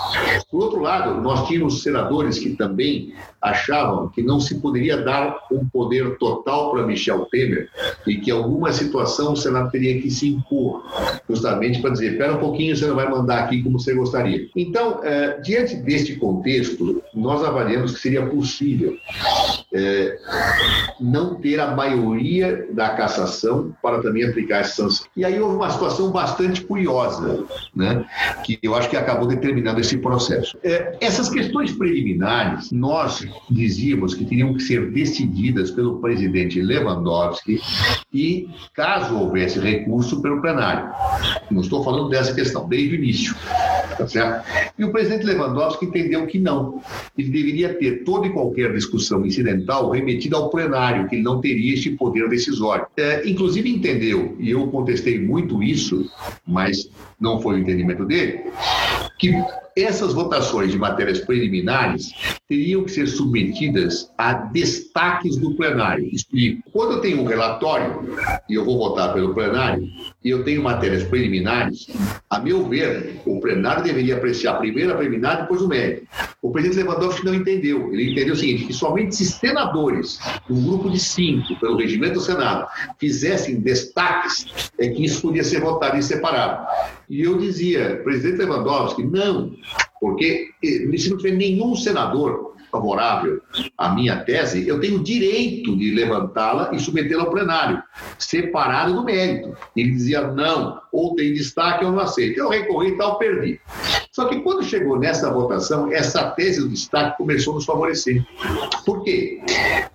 Por outro lado, nós tínhamos senadores que também achavam que não se poderia dar um poder total para Michel Temer e que alguma situação o Senado teria que se impor, justamente para dizer: espera um pouquinho, você não vai mandar aqui como você gostaria. Então, eh, diante deste contexto, nós avaliamos que seria possível eh, não ter a maioria da cassação para também aplicar essa sanção. E aí houve uma situação bastante curiosa, né, que eu acho que acabou determinando esse processo. É, essas questões preliminares, nós dizíamos que teriam que ser decididas pelo presidente Lewandowski e, caso houvesse recurso, pelo plenário. Não estou falando dessa questão, desde o início. Tá certo? E o presidente Lewandowski entendeu que não. Ele deveria ter toda e qualquer discussão incidental remetida ao plenário, que ele não teria este poder decisório. É, inclusive entendeu, e eu contestei muito isso, mas não foi o entendimento dele, que essas votações de matérias preliminares teriam que ser submetidas a destaques do plenário. Explico. Quando eu tenho um relatório e eu vou votar pelo plenário, e eu tenho matérias preliminares, a meu ver, o plenário deveria apreciar primeiro a preliminar, depois o mérito. O presidente Lewandowski não entendeu. Ele entendeu o seguinte, que somente se senadores, um grupo de cinco, pelo regimento do Senado, fizessem destaques, é que isso podia ser votado em separado. E eu dizia, presidente Lewandowski, não, porque eh, se não tiver nenhum senador favorável à minha tese, eu tenho o direito de levantá-la e submetê-la ao plenário, separado do mérito. Ele dizia não, ou tem destaque ou não aceito. Eu recorri e tal, perdi. Só que quando chegou nessa votação, essa tese do destaque começou a nos favorecer. Por quê?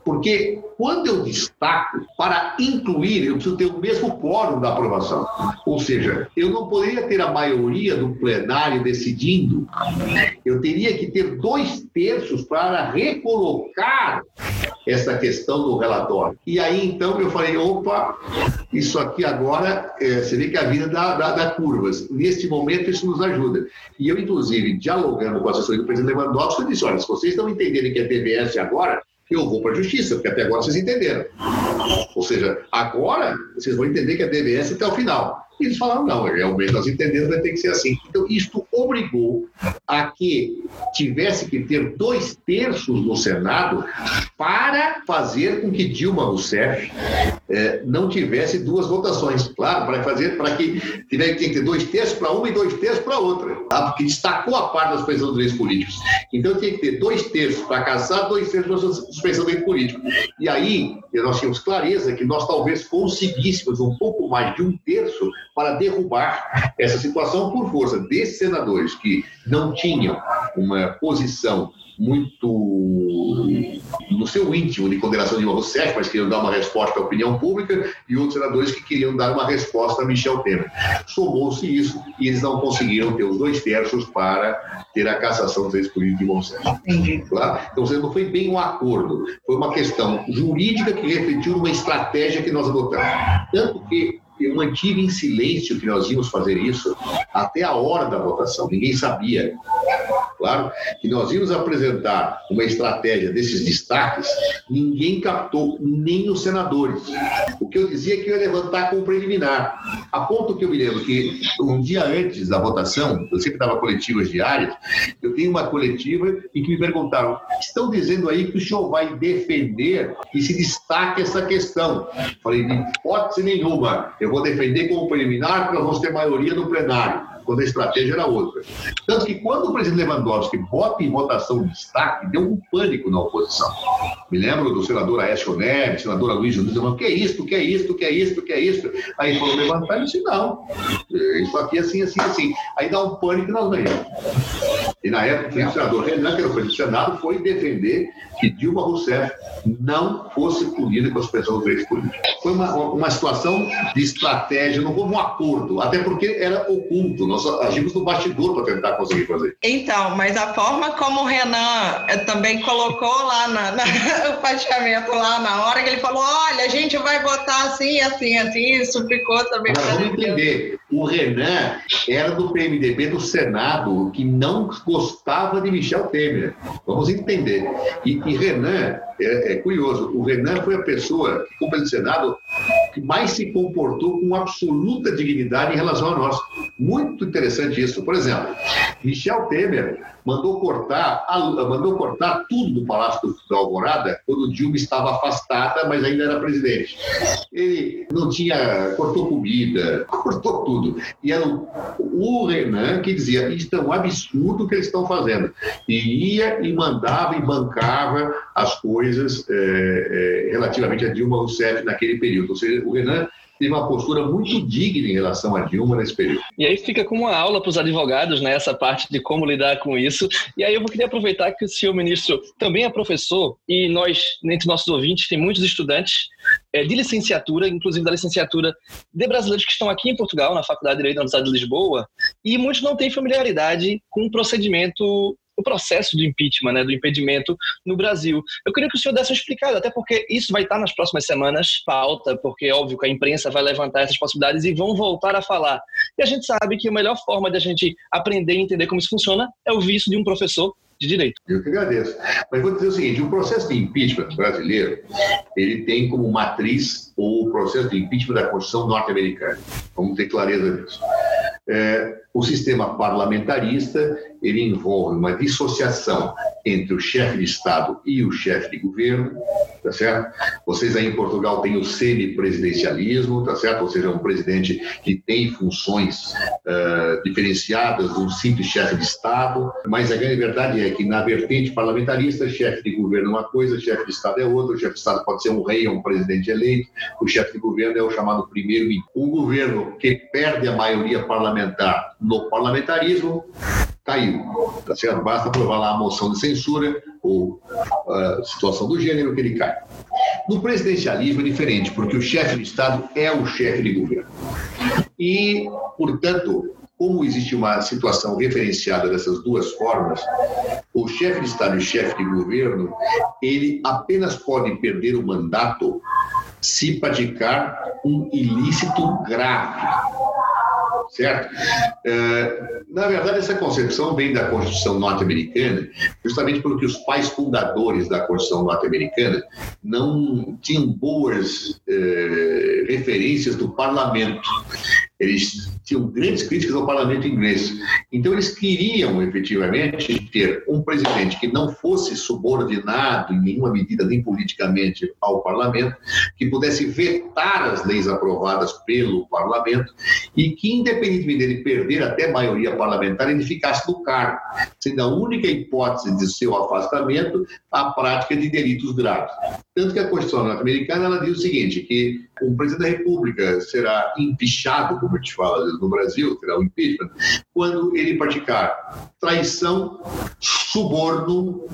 Porque quando eu destaco, para incluir, eu preciso ter o mesmo quórum da aprovação. Ou seja, eu não poderia ter a maioria do plenário decidindo, eu teria que ter dois terços para recolocar essa questão do relatório. E aí, então, eu falei, opa, isso aqui agora, é, você vê que a vida dá, dá, dá, curvas. Neste momento, isso nos ajuda. E eu, inclusive, dialogando com a assessoria do presidente Lewandowski, eu disse, olha, se vocês estão entendendo que é TVS agora, eu vou para a justiça, porque até agora vocês entenderam. Ou seja, agora vocês vão entender que é DVS até o final. E eles falaram, não, realmente nós entendemos, vai ter que ser assim. Então, isto obrigou a que tivesse que ter dois terços no Senado para fazer com que Dilma Rousseff eh, não tivesse duas votações. Claro, para fazer, para que tivesse que ter dois terços para uma e dois terços para outra. Tá? Porque destacou a parte da suspensão dos direitos políticos. Então, tinha que ter dois terços para caçar, dois terços para suspensão do direito político. E aí, nós tínhamos clareza que nós talvez conseguíssemos um pouco mais de um terço para derrubar essa situação por força desses senadores que não tinham uma posição muito no seu íntimo de condenação de Dilma Rousseff, mas queriam dar uma resposta à opinião pública, e outros senadores que queriam dar uma resposta a Michel Temer. Somou-se isso e eles não conseguiram ter os dois terços para ter a cassação dos ex-políticos de Dilma Rousseff. Claro? Então, não foi bem um acordo, foi uma questão jurídica que refletiu uma estratégia que nós adotamos. Tanto que eu mantive em silêncio que nós íamos fazer isso até a hora da votação, ninguém sabia. Claro que nós íamos apresentar uma estratégia desses destaques, ninguém captou, nem os senadores. O que eu dizia é que eu ia levantar com o preliminar. A ponto que eu me lembro que um dia antes da votação, eu sempre dava coletivas diárias, eu tenho uma coletiva em que me perguntaram: estão dizendo aí que o senhor vai defender que se destaque essa questão? Falei, de hipótese nenhuma. Eu vou defender como preliminar, porque nós vamos ter maioria no plenário quando a estratégia era outra. Tanto que quando o presidente Lewandowski bota em votação de destaque, deu um pânico na oposição. Me lembro do senador Aécio Neves, senadora Luiz Júnior, dizendo, que é isto, que é isto, que é isto, que é isto. Aí falou, levantar, e disse, não, isso aqui é assim, assim, assim. Aí dá um pânico e nós ganhamos. E na época, o senador Renan, que era o presidente do Senado, foi defender que Dilma Rousseff não fosse punida com as pessoas do políticos. Foi uma, uma situação de estratégia, não houve um acordo, até porque era oculto, nós agimos no bastidor para tentar conseguir fazer. Então, mas a forma como o Renan eh, também colocou lá na, na, [laughs] o fatiamento lá na hora que ele falou, olha, a gente vai votar assim, assim, assim, isso ficou também... Mas vamos entender, o Renan era do PMDB do Senado, que não gostava de Michel Temer. Vamos entender. E, e Renan, é, é, curioso, o Renan foi a pessoa, como presidente do Senado, que mais se comportou com absoluta dignidade em relação a nós. Muito interessante isso. Por exemplo, Michel Temer mandou cortar, mandou cortar tudo do Palácio da Alvorada quando Dilma estava afastada, mas ainda era presidente. Ele não tinha, cortou comida, [laughs] cortou tudo. E era o Renan que dizia: Isso é um absurdo o que eles estão fazendo. E ia e mandava e bancava as coisas é, é, relativamente a Dilma Rousseff naquele período. O Renan teve uma postura muito digna em relação a Dilma nesse período. E aí fica como uma aula para os advogados, né, essa parte de como lidar com isso. E aí eu queria aproveitar que o senhor ministro também é professor e nós, entre nossos ouvintes, tem muitos estudantes é, de licenciatura, inclusive da licenciatura de brasileiros que estão aqui em Portugal, na Faculdade de Direito da Universidade de Lisboa, e muitos não têm familiaridade com o procedimento o processo do impeachment, né, do impedimento no Brasil. Eu queria que o senhor desse uma explicada, até porque isso vai estar nas próximas semanas pauta, porque é óbvio que a imprensa vai levantar essas possibilidades e vão voltar a falar. E a gente sabe que a melhor forma de a gente aprender e entender como isso funciona é ouvir isso de um professor de direito. Eu que agradeço. Mas vou dizer o seguinte, o processo de impeachment brasileiro, ele tem como matriz o processo de impeachment da Constituição norte-americana. Vamos ter clareza nisso. É, o sistema parlamentarista ele envolve uma dissociação entre o chefe de Estado e o chefe de governo, tá certo? Vocês aí em Portugal têm o semipresidencialismo, tá certo? Ou seja, um presidente que tem funções uh, diferenciadas de um simples chefe de Estado, mas a grande verdade é que na vertente parlamentarista, chefe de governo é uma coisa, chefe de Estado é outra, chefe de Estado pode ser um rei ou um presidente eleito, o chefe de governo é o chamado primeiro-ministro. Um governo que perde a maioria parlamentar no parlamentarismo caiu, tá certo? Basta aprovar lá a moção de censura ou a situação do gênero que ele cai. No presidencialismo é diferente, porque o chefe de Estado é o chefe de governo. E, portanto, como existe uma situação referenciada dessas duas formas, o chefe de Estado e o chefe de governo, ele apenas pode perder o mandato se praticar um ilícito grave certo? É, na verdade, essa concepção vem da Constituição norte-americana, justamente porque os pais fundadores da Constituição norte-americana não tinham boas é, referências do parlamento. Eles tinham grandes críticas ao parlamento inglês. Então, eles queriam efetivamente ter um presidente que não fosse subordinado em nenhuma medida, nem politicamente, ao parlamento, que pudesse vetar as leis aprovadas pelo parlamento e que, independentemente dele perder até maioria parlamentar, ele ficasse no cargo, sendo a única hipótese de seu afastamento a prática de delitos graves. Tanto que a Constituição norte-americana ela diz o seguinte, que o presidente da República será empichado, como a gente fala no Brasil, terá o impeachment, quando ele praticar traição, suborno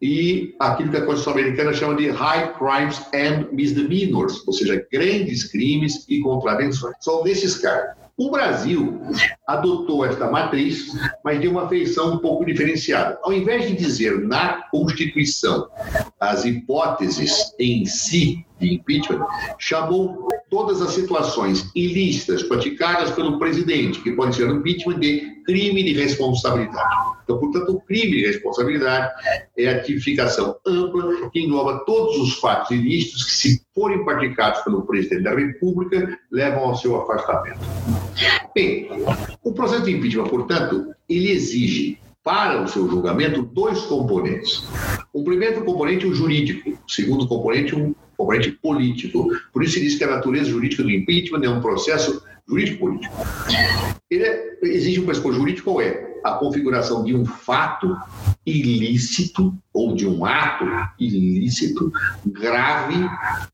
e aquilo que a Constituição americana chama de high crimes and misdemeanors, ou seja, grandes crimes e contravenções. São nesses casos. O Brasil adotou esta matriz, mas de uma feição um pouco diferenciada. Ao invés de dizer na Constituição as hipóteses em si de impeachment, chamou todas as situações ilícitas praticadas pelo presidente, que pode ser impeachment, de crime de responsabilidade. Então, portanto, o crime de responsabilidade é a tipificação ampla que engloba todos os fatos ilícitos que, se forem praticados pelo presidente da República, levam ao seu afastamento. Bem, o processo de impeachment, portanto, ele exige para o seu julgamento dois componentes. O primeiro componente, o jurídico. O segundo componente, um componente político. Por isso se diz que a natureza jurídica do impeachment é um processo jurídico-político. Ele é, exige um pressuposto jurídico qual é? A configuração de um fato ilícito ou de um ato ilícito, grave,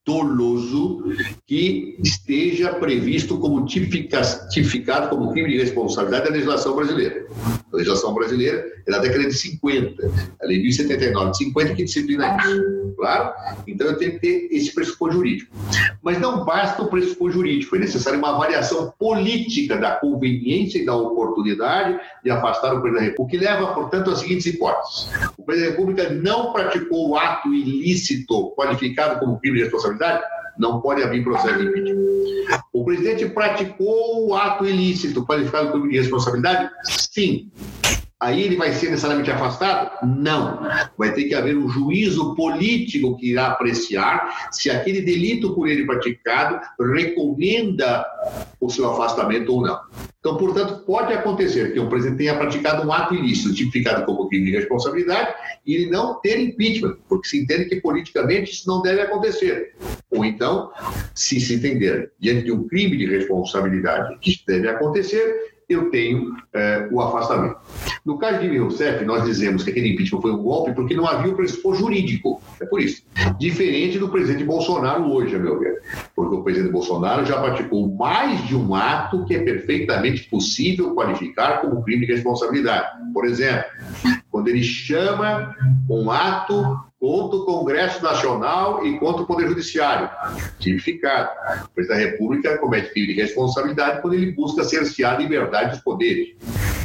doloso, que esteja previsto como tipificado como crime de responsabilidade da legislação brasileira. A legislação brasileira é da década de 50, a lei 1079 de 50 que disciplina isso, claro? Então eu tenho que ter esse pressuposto jurídico. Mas não basta o pressuposto jurídico, é necessária uma avaliação política da conveniência e da oportunidade de afastar o presidente da República, o que leva, portanto, às seguintes hipóteses. O presidente da República não praticou o ato ilícito qualificado como crime de responsabilidade, não pode haver processo de impeachment. O presidente praticou o ato ilícito qualificado como de responsabilidade? Sim. Aí ele vai ser necessariamente afastado? Não. Vai ter que haver um juízo político que irá apreciar se aquele delito por ele praticado recomenda o seu afastamento ou não. Então, portanto, pode acontecer que o presidente tenha praticado um ato ilícito, tipificado como crime de responsabilidade, e ele não ter impeachment, porque se entende que politicamente isso não deve acontecer. Ou então, se se entender diante de um crime de responsabilidade que deve acontecer, eu tenho é, o afastamento. No caso de Dilma Rousseff, nós dizemos que aquele impeachment foi um golpe porque não havia o pressuposto jurídico. É por isso. Diferente do presidente Bolsonaro hoje, a meu ver. Porque o presidente Bolsonaro já praticou mais de um ato que é perfeitamente possível qualificar como crime de responsabilidade. Por exemplo, quando ele chama um ato contra o Congresso Nacional e contra o Poder Judiciário. Tipificado. O presidente da República comete crime de responsabilidade quando ele busca cercear a liberdade dos poderes.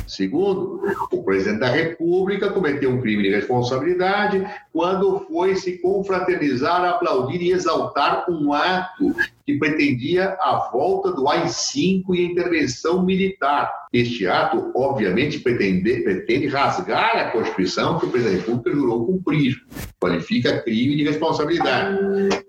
Segundo, o presidente da República cometeu um crime de responsabilidade quando foi se confraternizar, aplaudir e exaltar um ato que pretendia a volta do AI-5 e a intervenção militar. Este ato, obviamente, pretende, pretende rasgar a Constituição que o presidente da República jurou cumprir. Qualifica crime de responsabilidade.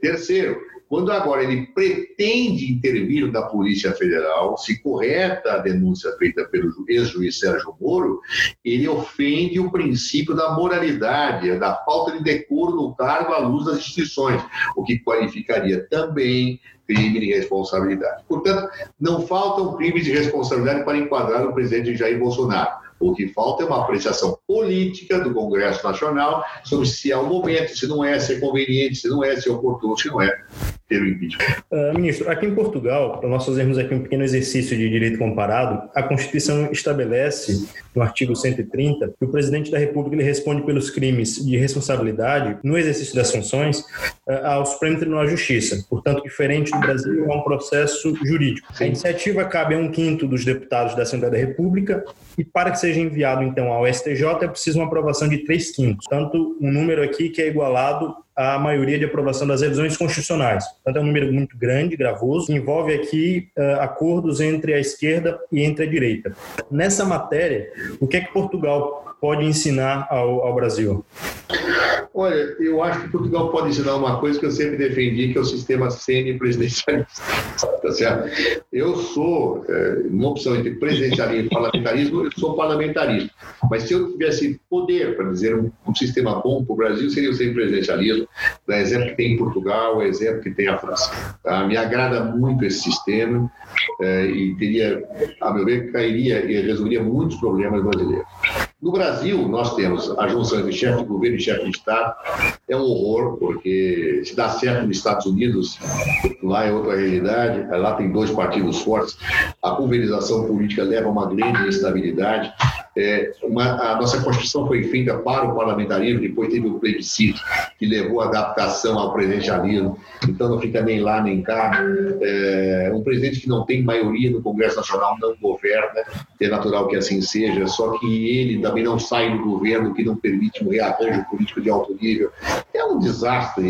Terceiro, quando agora ele pretende intervir da Polícia Federal, se correta a denúncia feita pelo ex-juiz Sérgio Moro, ele ofende o princípio da moralidade, da falta de decoro no cargo à luz das instituições, o que qualificaria também crime de responsabilidade. Portanto, não faltam crimes de responsabilidade para enquadrar o presidente Jair Bolsonaro. O que falta é uma apreciação política do Congresso Nacional sobre se é o momento, se não é, se é conveniente, se não é, se é oportuno, se não é ter o impeachment. Uh, ministro, aqui em Portugal, para nós fazermos aqui um pequeno exercício de direito comparado, a Constituição estabelece, no artigo 130, que o presidente da República ele responde pelos crimes de responsabilidade no exercício das funções uh, ao Supremo Tribunal de Justiça. Portanto, diferente do Brasil, é um processo jurídico. Sim. A iniciativa cabe a um quinto dos deputados da Assembleia da República e para que seja enviado, então, ao STJ, é preciso uma aprovação de três quintos. Tanto um número aqui que é igualado à maioria de aprovação das revisões constitucionais. Portanto, é um número muito grande, gravoso, envolve aqui uh, acordos entre a esquerda e entre a direita. Nessa matéria, o que é que Portugal pode ensinar ao, ao Brasil? Olha, eu acho que Portugal pode ensinar uma coisa que eu sempre defendi, que é o sistema semi-presidencialista. [laughs] Tá certo? Eu sou, é, uma opção entre presidencialismo e parlamentarismo, eu sou parlamentarismo. Mas se eu tivesse poder para dizer um, um sistema bom para o Brasil, seria o semi-presidencialismo, o exemplo que tem em Portugal, o exemplo que tem a França. Tá? Me agrada muito esse sistema é, e teria, a meu ver, cairia e resolveria muitos problemas brasileiros. No Brasil, nós temos a junção entre chefe de governo e chefe de Estado. É um horror, porque se dá certo nos Estados Unidos, lá é outra realidade, lá tem dois partidos fortes, a pulverização política leva a uma grande instabilidade. É, uma, a nossa Constituição foi feita para o parlamentarismo, depois teve o plebiscito, que levou a adaptação ao presidencialismo, então não fica nem lá nem cá. É, um presidente que não tem maioria no Congresso Nacional não governa, é natural que assim seja, só que ele também não sai do governo, que não permite um rearranjo político de alto nível. É um desastre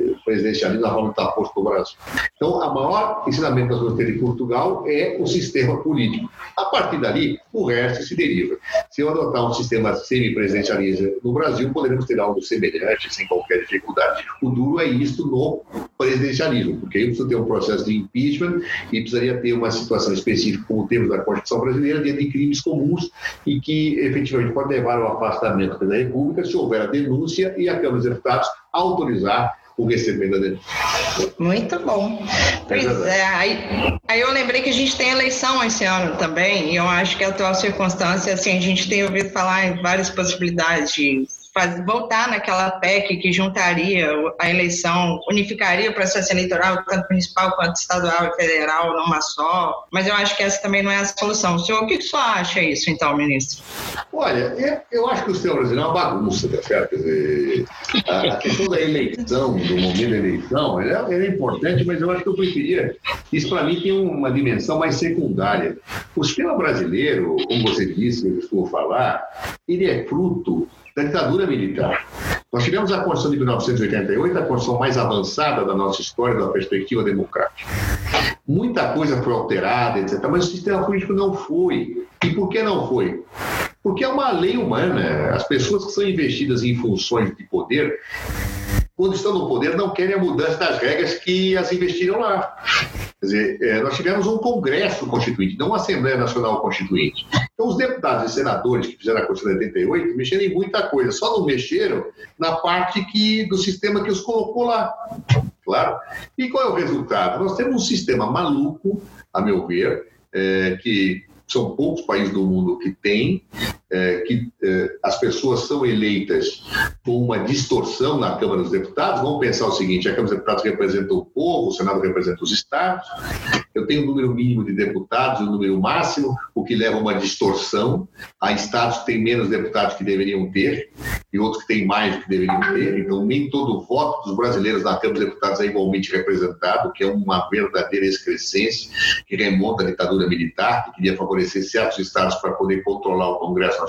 o presidencialismo na forma que está posto no Brasil. Então, o maior ensinamento que nós vamos ter em Portugal é o sistema político. A partir dali, o resto se deriva. Se eu adotar um sistema semipresidencialista no Brasil, poderemos ter algo semelhante, sem qualquer dificuldade. O duro é isso no presidencialismo, porque aí precisa ter um processo de impeachment e precisaria ter uma situação específica, como temos na Constituição brasileira, de crimes comuns e que efetivamente pode levar ao afastamento da República se houver a denúncia e a Câmara dos Deputados autorizar o recebimento da denúncia. Muito bom. Pois é, aí, aí, eu lembrei que a gente tem eleição esse ano também, e eu acho que a atual circunstância, assim, a gente tem ouvido falar em várias possibilidades de voltar naquela PEC que juntaria a eleição, unificaria o processo eleitoral, tanto municipal quanto estadual e federal, numa só. Mas eu acho que essa também não é a solução. O senhor, o que o senhor acha isso, então, ministro? Olha, eu acho que o sistema brasileiro é uma bagunça, tá certo? Quer dizer, a, questão da eleição, do momento da eleição, é, é importante, mas eu acho que eu preferia. Isso, para mim, tem uma dimensão mais secundária. O sistema brasileiro, como você disse, eu costumo falar, ele é fruto da ditadura militar. Nós tivemos a Constituição de 1988, a Constituição mais avançada da nossa história, da perspectiva democrática. Muita coisa foi alterada, etc., mas o sistema político não foi. E por que não foi? Porque é uma lei humana. As pessoas que são investidas em funções de poder, quando estão no poder, não querem a mudança das regras que as investiram lá. Quer dizer, é, nós tivemos um Congresso Constituinte, não uma Assembleia Nacional Constituinte. Então, os deputados e senadores que fizeram a Constituição de 88 mexeram em muita coisa, só não mexeram na parte que, do sistema que os colocou lá. Claro. E qual é o resultado? Nós temos um sistema maluco, a meu ver, é, que são poucos países do mundo que têm, é, que é, as pessoas são eleitas com uma distorção na Câmara dos Deputados. Vamos pensar o seguinte: a Câmara dos Deputados representa o povo, o Senado representa os estados. Eu tenho um número mínimo de deputados um número máximo, o que leva a uma distorção. Há estados que têm menos deputados que deveriam ter e outros que têm mais do que deveriam ter. Então, nem todo voto dos brasileiros na Câmara dos Deputados é igualmente representado, que é uma verdadeira excrescência que remonta à ditadura militar, que queria favorecer certos estados para poder controlar o Congresso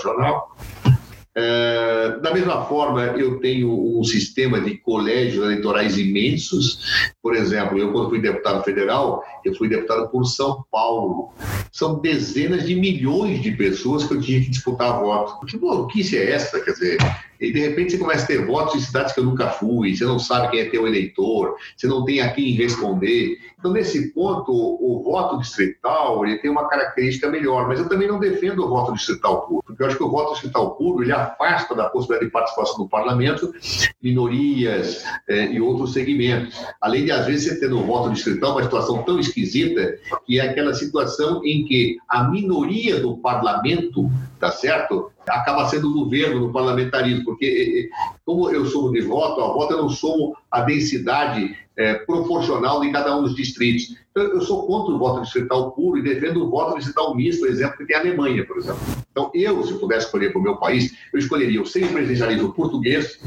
É, da mesma forma, eu tenho um sistema de colégios eleitorais imensos, Por exemplo, eu quando fui deputado federal, eu fui deputado por São Paulo. São dezenas de milhões de pessoas que eu tinha que disputar voto. Que maluquice é essa? Quer dizer, e de repente você começa a ter votos em cidades que eu nunca fui, você não sabe quem é teu eleitor, você não tem a quem responder. Então, nesse ponto, o, voto distrital ele tem uma característica melhor, mas eu também não defendo o voto distrital puro, porque eu acho que o voto distrital puro ele afasta da possibilidade de participação no parlamento minorias eh, e outros segmentos. Além de, às vezes, você ter no voto distrital uma situação tão esquisita, que é aquela situação em que a minoria do parlamento, tá certo? acaba sendo o governo no parlamentarismo, porque eh, eh, como eu sou de voto, a voto eu não sou a densidade é, proporcional de cada um dos distritos. Então, eu sou contra o voto distrital puro e defendo o voto distrital misto, exemplo, que tem a Alemanha, por exemplo. Então, eu, se pudesse escolher para o meu país, eu escolheria o semipresidencialismo português,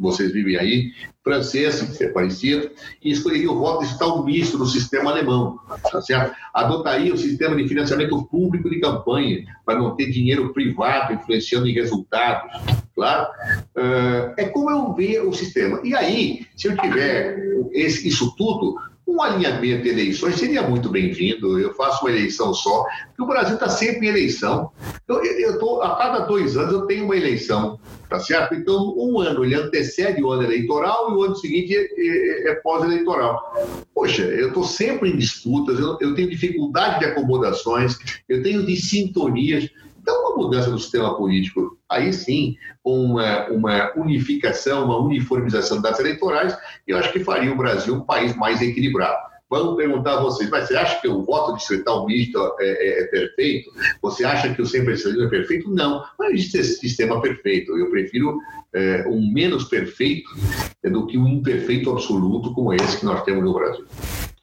vocês vivem aí, francês, que é parecido, e escolheria o voto digital misto no sistema alemão, tá certo? Adotaria o sistema de financiamento público de campanha, para não ter dinheiro privado influenciando em resultados, claro. Uh, é como eu vejo o sistema. E aí, se eu tiver esse, isso tudo, um alinhamento de eleições seria muito bem-vindo. Eu faço uma eleição só, porque o Brasil está sempre em eleição. Eu, eu tô, a cada dois anos eu tenho uma eleição, tá certo? Então, um ano ele antecede o ano eleitoral e o ano seguinte é, é, é pós-eleitoral. Poxa, eu estou sempre em disputas, eu, eu tenho dificuldade de acomodações, eu tenho de sintonias. Então, uma mudança do sistema político, aí sim, uma, uma unificação, uma uniformização das eleitorais, eu acho que faria o Brasil um país mais equilibrado. Vamos perguntar a vocês, mas você acha que o voto distrital misto é, é, é perfeito? Você acha que o sempre é perfeito? Não, não existe esse sistema perfeito. Eu prefiro é, um menos perfeito do que um imperfeito absoluto como esse que nós temos no Brasil.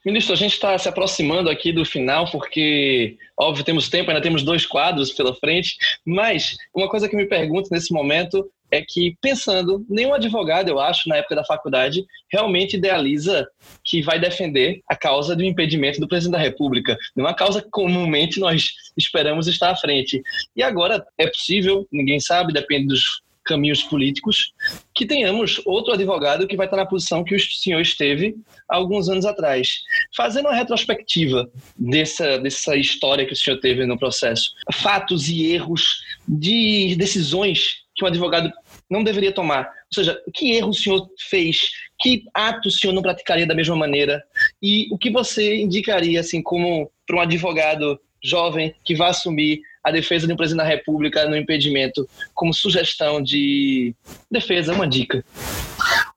Ministro, a gente está se aproximando aqui do final, porque, óbvio, temos tempo, ainda temos dois quadros pela frente, mas uma coisa que me pergunto nesse momento é que, pensando, nenhum advogado, eu acho, na época da faculdade, realmente idealiza que vai defender a causa do impedimento do presidente da República. Não é uma causa que comumente nós esperamos estar à frente. E agora é possível, ninguém sabe, depende dos caminhos políticos, que tenhamos outro advogado que vai estar na posição que o senhor esteve há alguns anos atrás. Fazendo uma retrospectiva dessa, dessa história que o senhor teve no processo, fatos e erros de decisões que um advogado não deveria tomar. Ou seja, que erro o senhor fez? Que ato o senhor não praticaria da mesma maneira? E o que você indicaria, assim, como para um advogado jovem que vai assumir a defesa de um presidente da República no impedimento como sugestão de defesa, uma dica?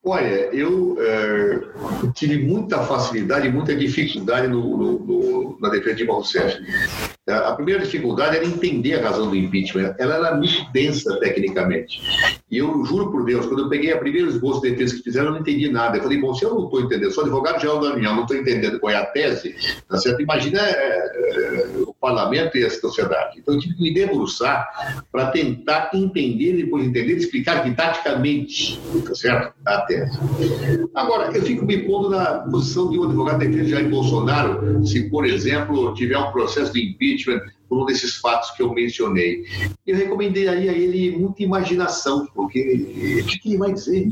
Olha, eu é, tive muita facilidade muita dificuldade no, no, no, na defesa de Dilma Rousseff. A primeira dificuldade era entender a razão do impeachment. Ela era muito densa tecnicamente. E eu juro por Deus, quando eu peguei a primeira esboço de defesa que fizeram, eu não entendi nada. Eu falei, bom, se eu não estou entendendo, sou advogado-geral da União, não estou entendendo qual é a tese, tá certo? Imagina é, é, o parlamento e a sociedade. Então eu tive que me debruçar para tentar entender, depois entender, explicar didaticamente, tá certo? A tese. Agora, eu fico me pondo na posição de um advogado de defesa de Jair Bolsonaro, se, por exemplo, tiver um processo de impeachment impeachment por um desses fatos que eu mencionei. Eu recomendaria a ele muita imaginação, porque o que ele vai dizer?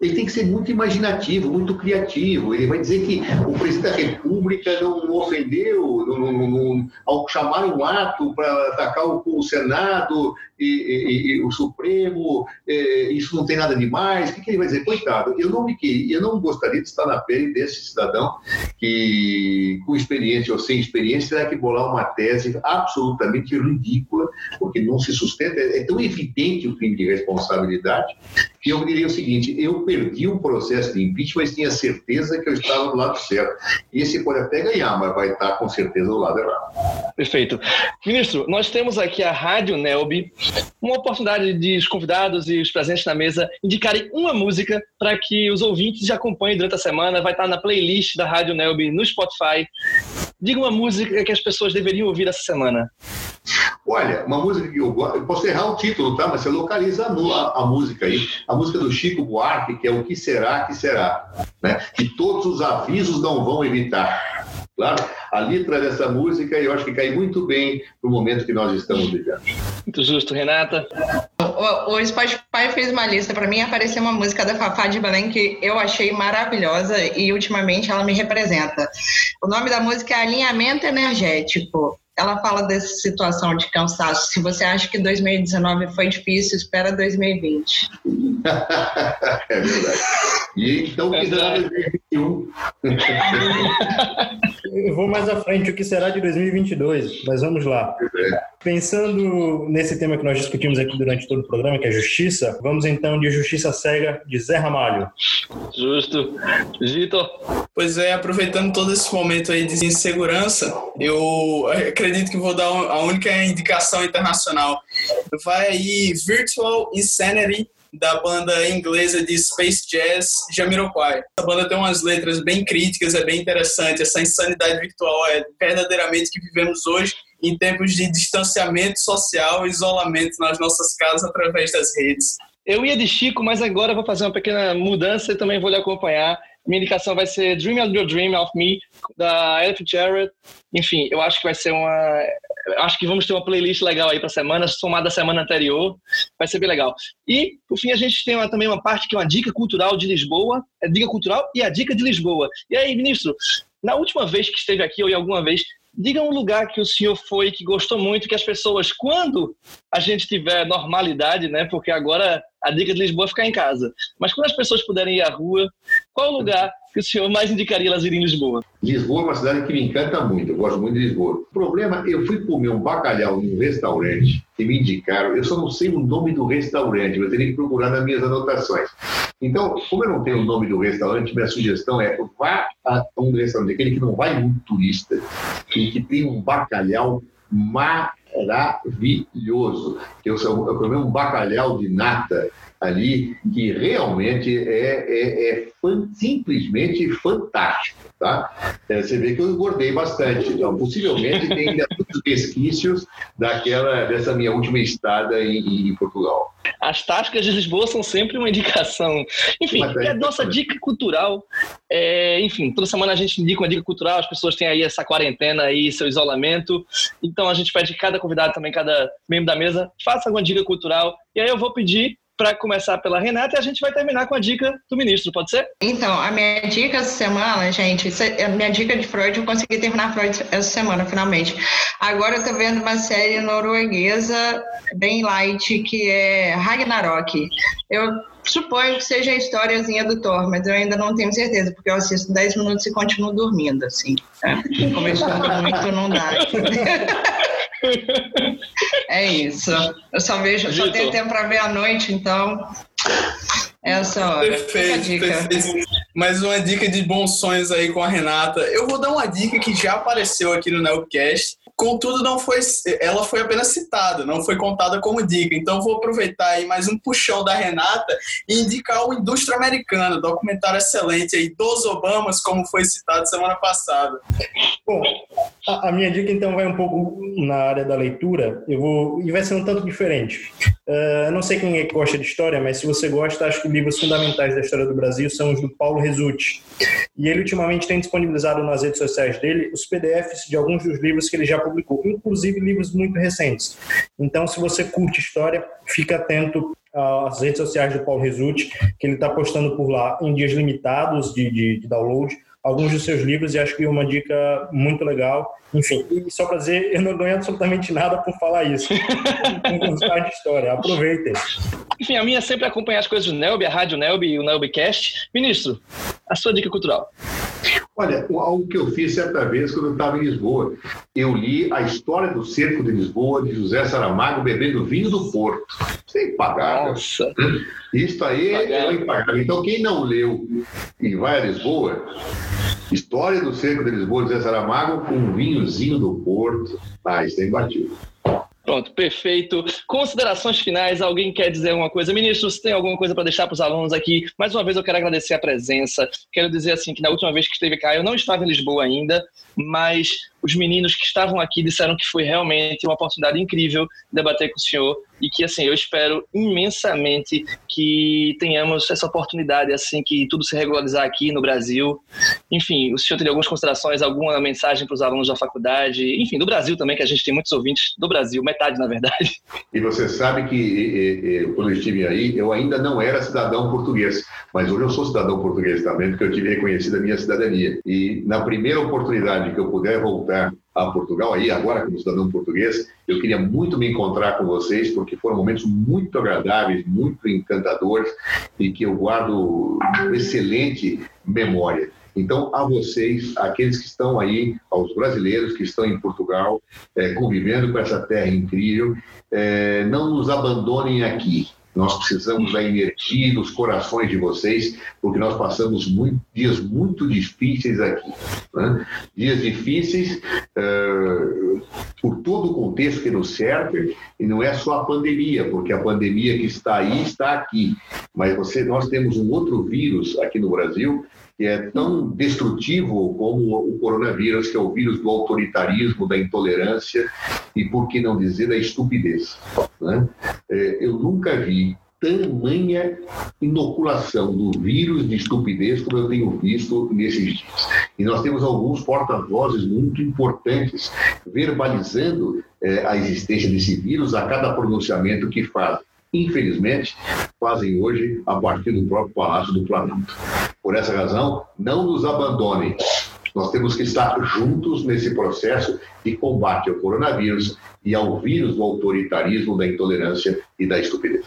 Ele tem que ser muito imaginativo, muito criativo. Ele vai dizer que o presidente da República não ofendeu não, não, ao chamar um ato para atacar o, o Senado e, e, e, o Supremo, é, isso não tem nada demais. O que, que ele vai dizer? Coitado, eu não me eu não gostaria de estar na pele desse cidadão que, com experiência ou sem experiência, terá que bolar uma tese absolutamente ridícula, porque não se sustenta. É tão evidente o crime de responsabilidade que eu diria o seguinte: eu perdi um processo de impeachment, mas tinha certeza que eu estava do lado certo. E esse pode até ganhar, mas vai estar com certeza do lado errado. Perfeito. Ministro, nós temos aqui a Rádio Nelby, uma oportunidade de os convidados e os presentes na mesa indicarem uma música para que os ouvintes acompanhem durante a semana. Vai estar na playlist da Rádio Nelby no Spotify. Diga uma música que as pessoas deveriam ouvir essa semana. Olha, uma música que eu gosto, eu posso errar o título, tá? Mas você localiza a, a, a, música aí. A música do Chico Buarque, que é O Que Será Que Será. Né? Que todos os avisos não vão evitar. Claro, a letra dessa música eu acho que cai muito bem para o momento que nós estamos vivendo. Muito justo, Renata. o, o Spotify fez uma lista para mim, apareceu uma música da Fafá de Belém que eu achei maravilhosa e ultimamente ela me representa. O nome da música é Alinhamento Energético. Ela fala dessa situação de cansaço. Se você acha que 2019 foi difícil, espera 2020. [laughs] é verdade. E então, que será 2021? [laughs] Eu vou mais à frente, o que será de 2022? Mas vamos lá. Pensando nesse tema que nós discutimos aqui durante todo o programa, que é justiça, vamos então de Justiça Cega, de Zé Ramalho. Justo. Vitor. Pois é, aproveitando todo esse momento aí de insegurança, eu acredito que vou dar a única indicação internacional. Vai aí Virtual Insanity, da banda inglesa de Space Jazz Jamiroquai. Essa banda tem umas letras bem críticas, é bem interessante. Essa insanidade virtual é verdadeiramente que vivemos hoje em tempos de distanciamento social, isolamento nas nossas casas através das redes. Eu ia de Chico, mas agora vou fazer uma pequena mudança e também vou lhe acompanhar. Minha indicação vai ser Dream of Your Dream of Me, da Elf Jarrett. Enfim, eu acho que vai ser uma. Acho que vamos ter uma playlist legal aí para semana, somada à semana anterior. Vai ser bem legal. E, por fim, a gente tem uma, também uma parte que é uma dica cultural de Lisboa. É dica cultural e a dica de Lisboa. E aí, ministro, na última vez que esteve aqui, ou em alguma vez, diga um lugar que o senhor foi que gostou muito, que as pessoas, quando a gente tiver normalidade, né? Porque agora a dica de Lisboa é ficar em casa. Mas quando as pessoas puderem ir à rua, qual o lugar que o senhor mais indicaria elas irem em Lisboa? Lisboa é uma cidade que me encanta muito, eu gosto muito de Lisboa. O problema, eu fui comer um bacalhau em um restaurante e me indicaram, eu só não sei o nome do restaurante, eu teria que procurar nas minhas anotações. Então, como eu não tenho o nome do restaurante, minha sugestão é vá a um restaurante, aquele que não vai muito turista, e que tem um bacalhau maravilhoso. Eu, eu comi um bacalhau de nata ali que realmente é, é, é simplesmente fantástico. Tá? É, você vê que eu engordei bastante, então possivelmente tem muitos resquícios daquela, dessa minha última estada em, em Portugal. As táticas de Lisboa são sempre uma indicação. Enfim, é a nossa dica cultural. É, enfim, toda semana a gente indica uma dica cultural, as pessoas têm aí essa quarentena aí, seu isolamento. Então a gente pede que cada convidado também, cada membro da mesa, faça alguma dica cultural. E aí eu vou pedir para começar pela Renata e a gente vai terminar com a dica do ministro, pode ser? Então, a minha dica essa semana, gente, a minha dica de Freud, eu consegui terminar Freud essa semana, finalmente. Agora eu tô vendo uma série norueguesa bem light, que é Ragnarok. Eu suponho que seja a historiazinha do Thor, mas eu ainda não tenho certeza, porque eu assisto 10 minutos e continuo dormindo, assim. Né? Começando muito, não dá. [laughs] É isso. Eu só vejo, só tenho tempo para ver à noite, então. Essa hora. Perfeito, perfeito. Mais uma dica de bons sonhos aí com a Renata. Eu vou dar uma dica que já apareceu aqui no Nelcast, Contudo, não foi, ela foi apenas citada, não foi contada como dica. Então, vou aproveitar aí mais um puxão da Renata e indicar o Indústria Americana, documentário excelente aí dos Obamas, como foi citado semana passada. Bom, a, a minha dica então vai um pouco na área da leitura. Eu vou e vai ser um tanto diferente. Uh, não sei quem é que gosta de história, mas se você gosta, acho que livros fundamentais da história do Brasil são os do Paulo Resutti. E ele ultimamente tem disponibilizado nas redes sociais dele os PDFs de alguns dos livros que ele já publicou, inclusive livros muito recentes. Então, se você curte história, fica atento às redes sociais do Paulo Resutti, que ele está postando por lá em dias limitados de, de, de download alguns dos seus livros e acho que é uma dica muito legal. Enfim, e só para dizer, eu não ganho absolutamente nada por falar isso. [laughs] Um de história, aproveitem. Enfim, a minha é sempre acompanhar as coisas do Nelby, a Rádio Nelby e o Nelbycast. Ministro, a sua dica cultural. Olha, algo que eu fiz certa vez quando eu estava em Lisboa. Eu li a história do cerco de Lisboa de José Saramago bebendo vinho do Porto. Sem pagar. Nossa. Isso aí é impagável. Então, quem não leu e vai a Lisboa, História do cerco de Lisboa de José Saramago com um vinhozinho do Porto. Isso é imbatível. Pronto, perfeito. Considerações finais, alguém quer dizer alguma coisa? Ministro, se tem alguma coisa para deixar para os alunos aqui, mais uma vez eu quero agradecer a presença. Quero dizer assim que na última vez que esteve cá, eu não estava em Lisboa ainda, mas Os meninos que estavam aqui disseram que foi realmente uma oportunidade incrível debater com o senhor e que assim eu espero imensamente que tenhamos essa oportunidade assim que tudo se regularizar aqui no Brasil. Enfim, o senhor teria algumas considerações, alguma mensagem para os alunos da faculdade, enfim, do Brasil também, que a gente tem muitos ouvintes do Brasil, metade na verdade. E você sabe que quando eu estive aí, eu ainda não era cidadão português, mas hoje eu sou cidadão português também, porque eu tive reconhecida a minha cidadania. E na primeira oportunidade que eu puder voltar a Portugal, aí agora como cidadão português, eu queria muito me encontrar com vocês, porque foram momentos muito agradáveis, muito encantadores e que eu guardo excelente memória. Então, a vocês, aqueles que estão aí, aos brasileiros que estão em Portugal, é, convivendo com essa terra incrível, é, não nos abandonem aqui. Nós precisamos da energia dos corações de vocês, porque nós passamos muito, dias muito difíceis aqui. Né? Dias difíceis uh, por todo o contexto que nos serve, e não é só a pandemia, porque a pandemia que está aí está aqui. Mas você, nós temos um outro vírus aqui no Brasil que é tão destrutivo como o coronavírus, que é o vírus do autoritarismo, da intolerância e, por que não dizer, da estupidez. Né? É, eu nunca vi tamanha inoculação do vírus de estupidez como eu tenho visto nesses dias. E nós temos alguns porta-vozes muito importantes verbalizando é, a existência desse vírus a cada pronunciamento que fazem infelizmente, fazem hoje a partir do próprio Palácio do Planalto. Por essa razão, não nos abandonem. Nós temos que estar juntos nesse processo de combate ao coronavírus e ao vírus do autoritarismo, da intolerância e da estupidez.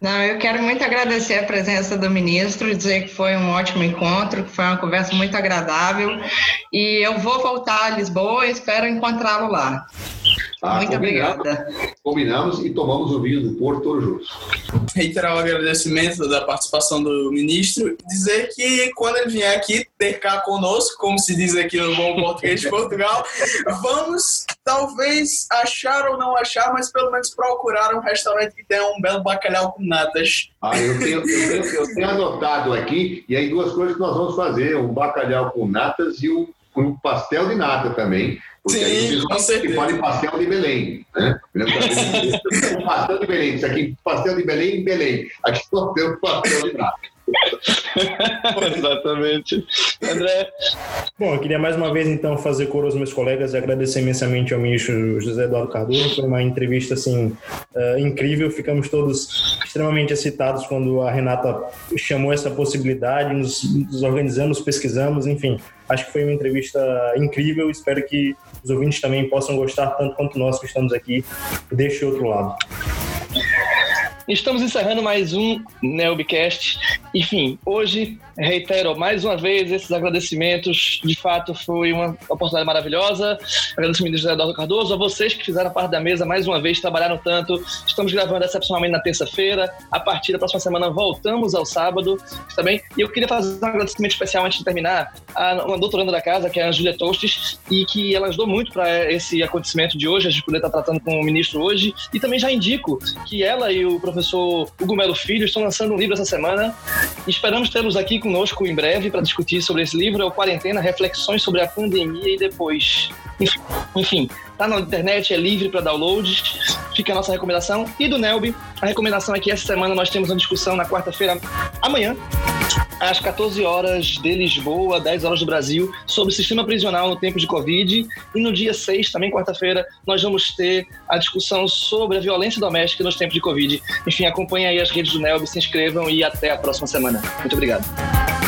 Não, eu quero muito agradecer a presença do ministro, dizer que foi um ótimo encontro, que foi uma conversa muito agradável. E eu vou voltar a Lisboa e espero encontrá-lo lá. Ah, Muito obrigada. Combinamos e tomamos o vinho do Porto todos juntos. Reiterar o agradecimento da participação do ministro, dizer que quando ele vier aqui ter cá conosco, como se diz aqui no bom português de Portugal, vamos talvez achar ou não achar, mas pelo menos procurar um restaurante que tenha um belo bacalhau com natas. Ah, eu tenho, eu tenho, eu tenho anotado aqui, e aí duas coisas que nós vamos fazer, um bacalhau com natas e um, um pastel de nata também, porque Sim, com certeza. fala em pastel de Belém. Né? pastel de Belém. Isso aqui, pastel de Belém Belém. Aqui nós temos pastel de prata. [laughs] Exatamente. André. Bom, eu queria mais uma vez então fazer coro aos meus colegas e agradecer imensamente ao ministro José Eduardo Cardoso. Foi uma entrevista assim uh, incrível. Ficamos todos extremamente excitados quando a Renata chamou essa possibilidade, nos, nos organizamos, pesquisamos, enfim. Acho que foi uma entrevista incrível. Espero que os ouvintes também possam gostar tanto quanto nós que estamos aqui deste outro lado. Estamos encerrando mais um Nelbcast. Enfim, hoje reitero mais uma vez esses agradecimentos. De fato, foi uma oportunidade maravilhosa. Agradecimento ao José Eduardo Cardoso, a vocês que fizeram parte da mesa mais uma vez, trabalharam tanto. Estamos gravando excepcionalmente na terça-feira. A partir da próxima semana voltamos ao sábado também. E eu queria fazer um agradecimento especial antes de terminar a uma doutoranda da casa, que é a Júlia Tostes, e que ela ajudou muito para esse acontecimento de hoje, a gente poder estar tratando com o ministro hoje. E também já indico que ela e o professor professor Hugo Melo Filho estão lançando um livro essa semana. Esperamos tê-los aqui conosco em breve para discutir sobre esse livro. É o Quarentena, Reflexões sobre a Pandemia e Depois. Enfim, tá na internet, é livre para download. Fica a nossa recomendação. E do Nelby, a recomendação é que essa semana nós temos uma discussão na quarta-feira, amanhã, às 14 horas de Lisboa, 10 horas do Brasil, sobre o sistema prisional no tempo de Covid. E no dia 6, também quarta-feira, nós vamos ter a discussão sobre a violência doméstica nos tempos de Covid. Enfim, acompanhe aí as redes do Nelby, se inscrevam e até a próxima semana. Muito obrigado.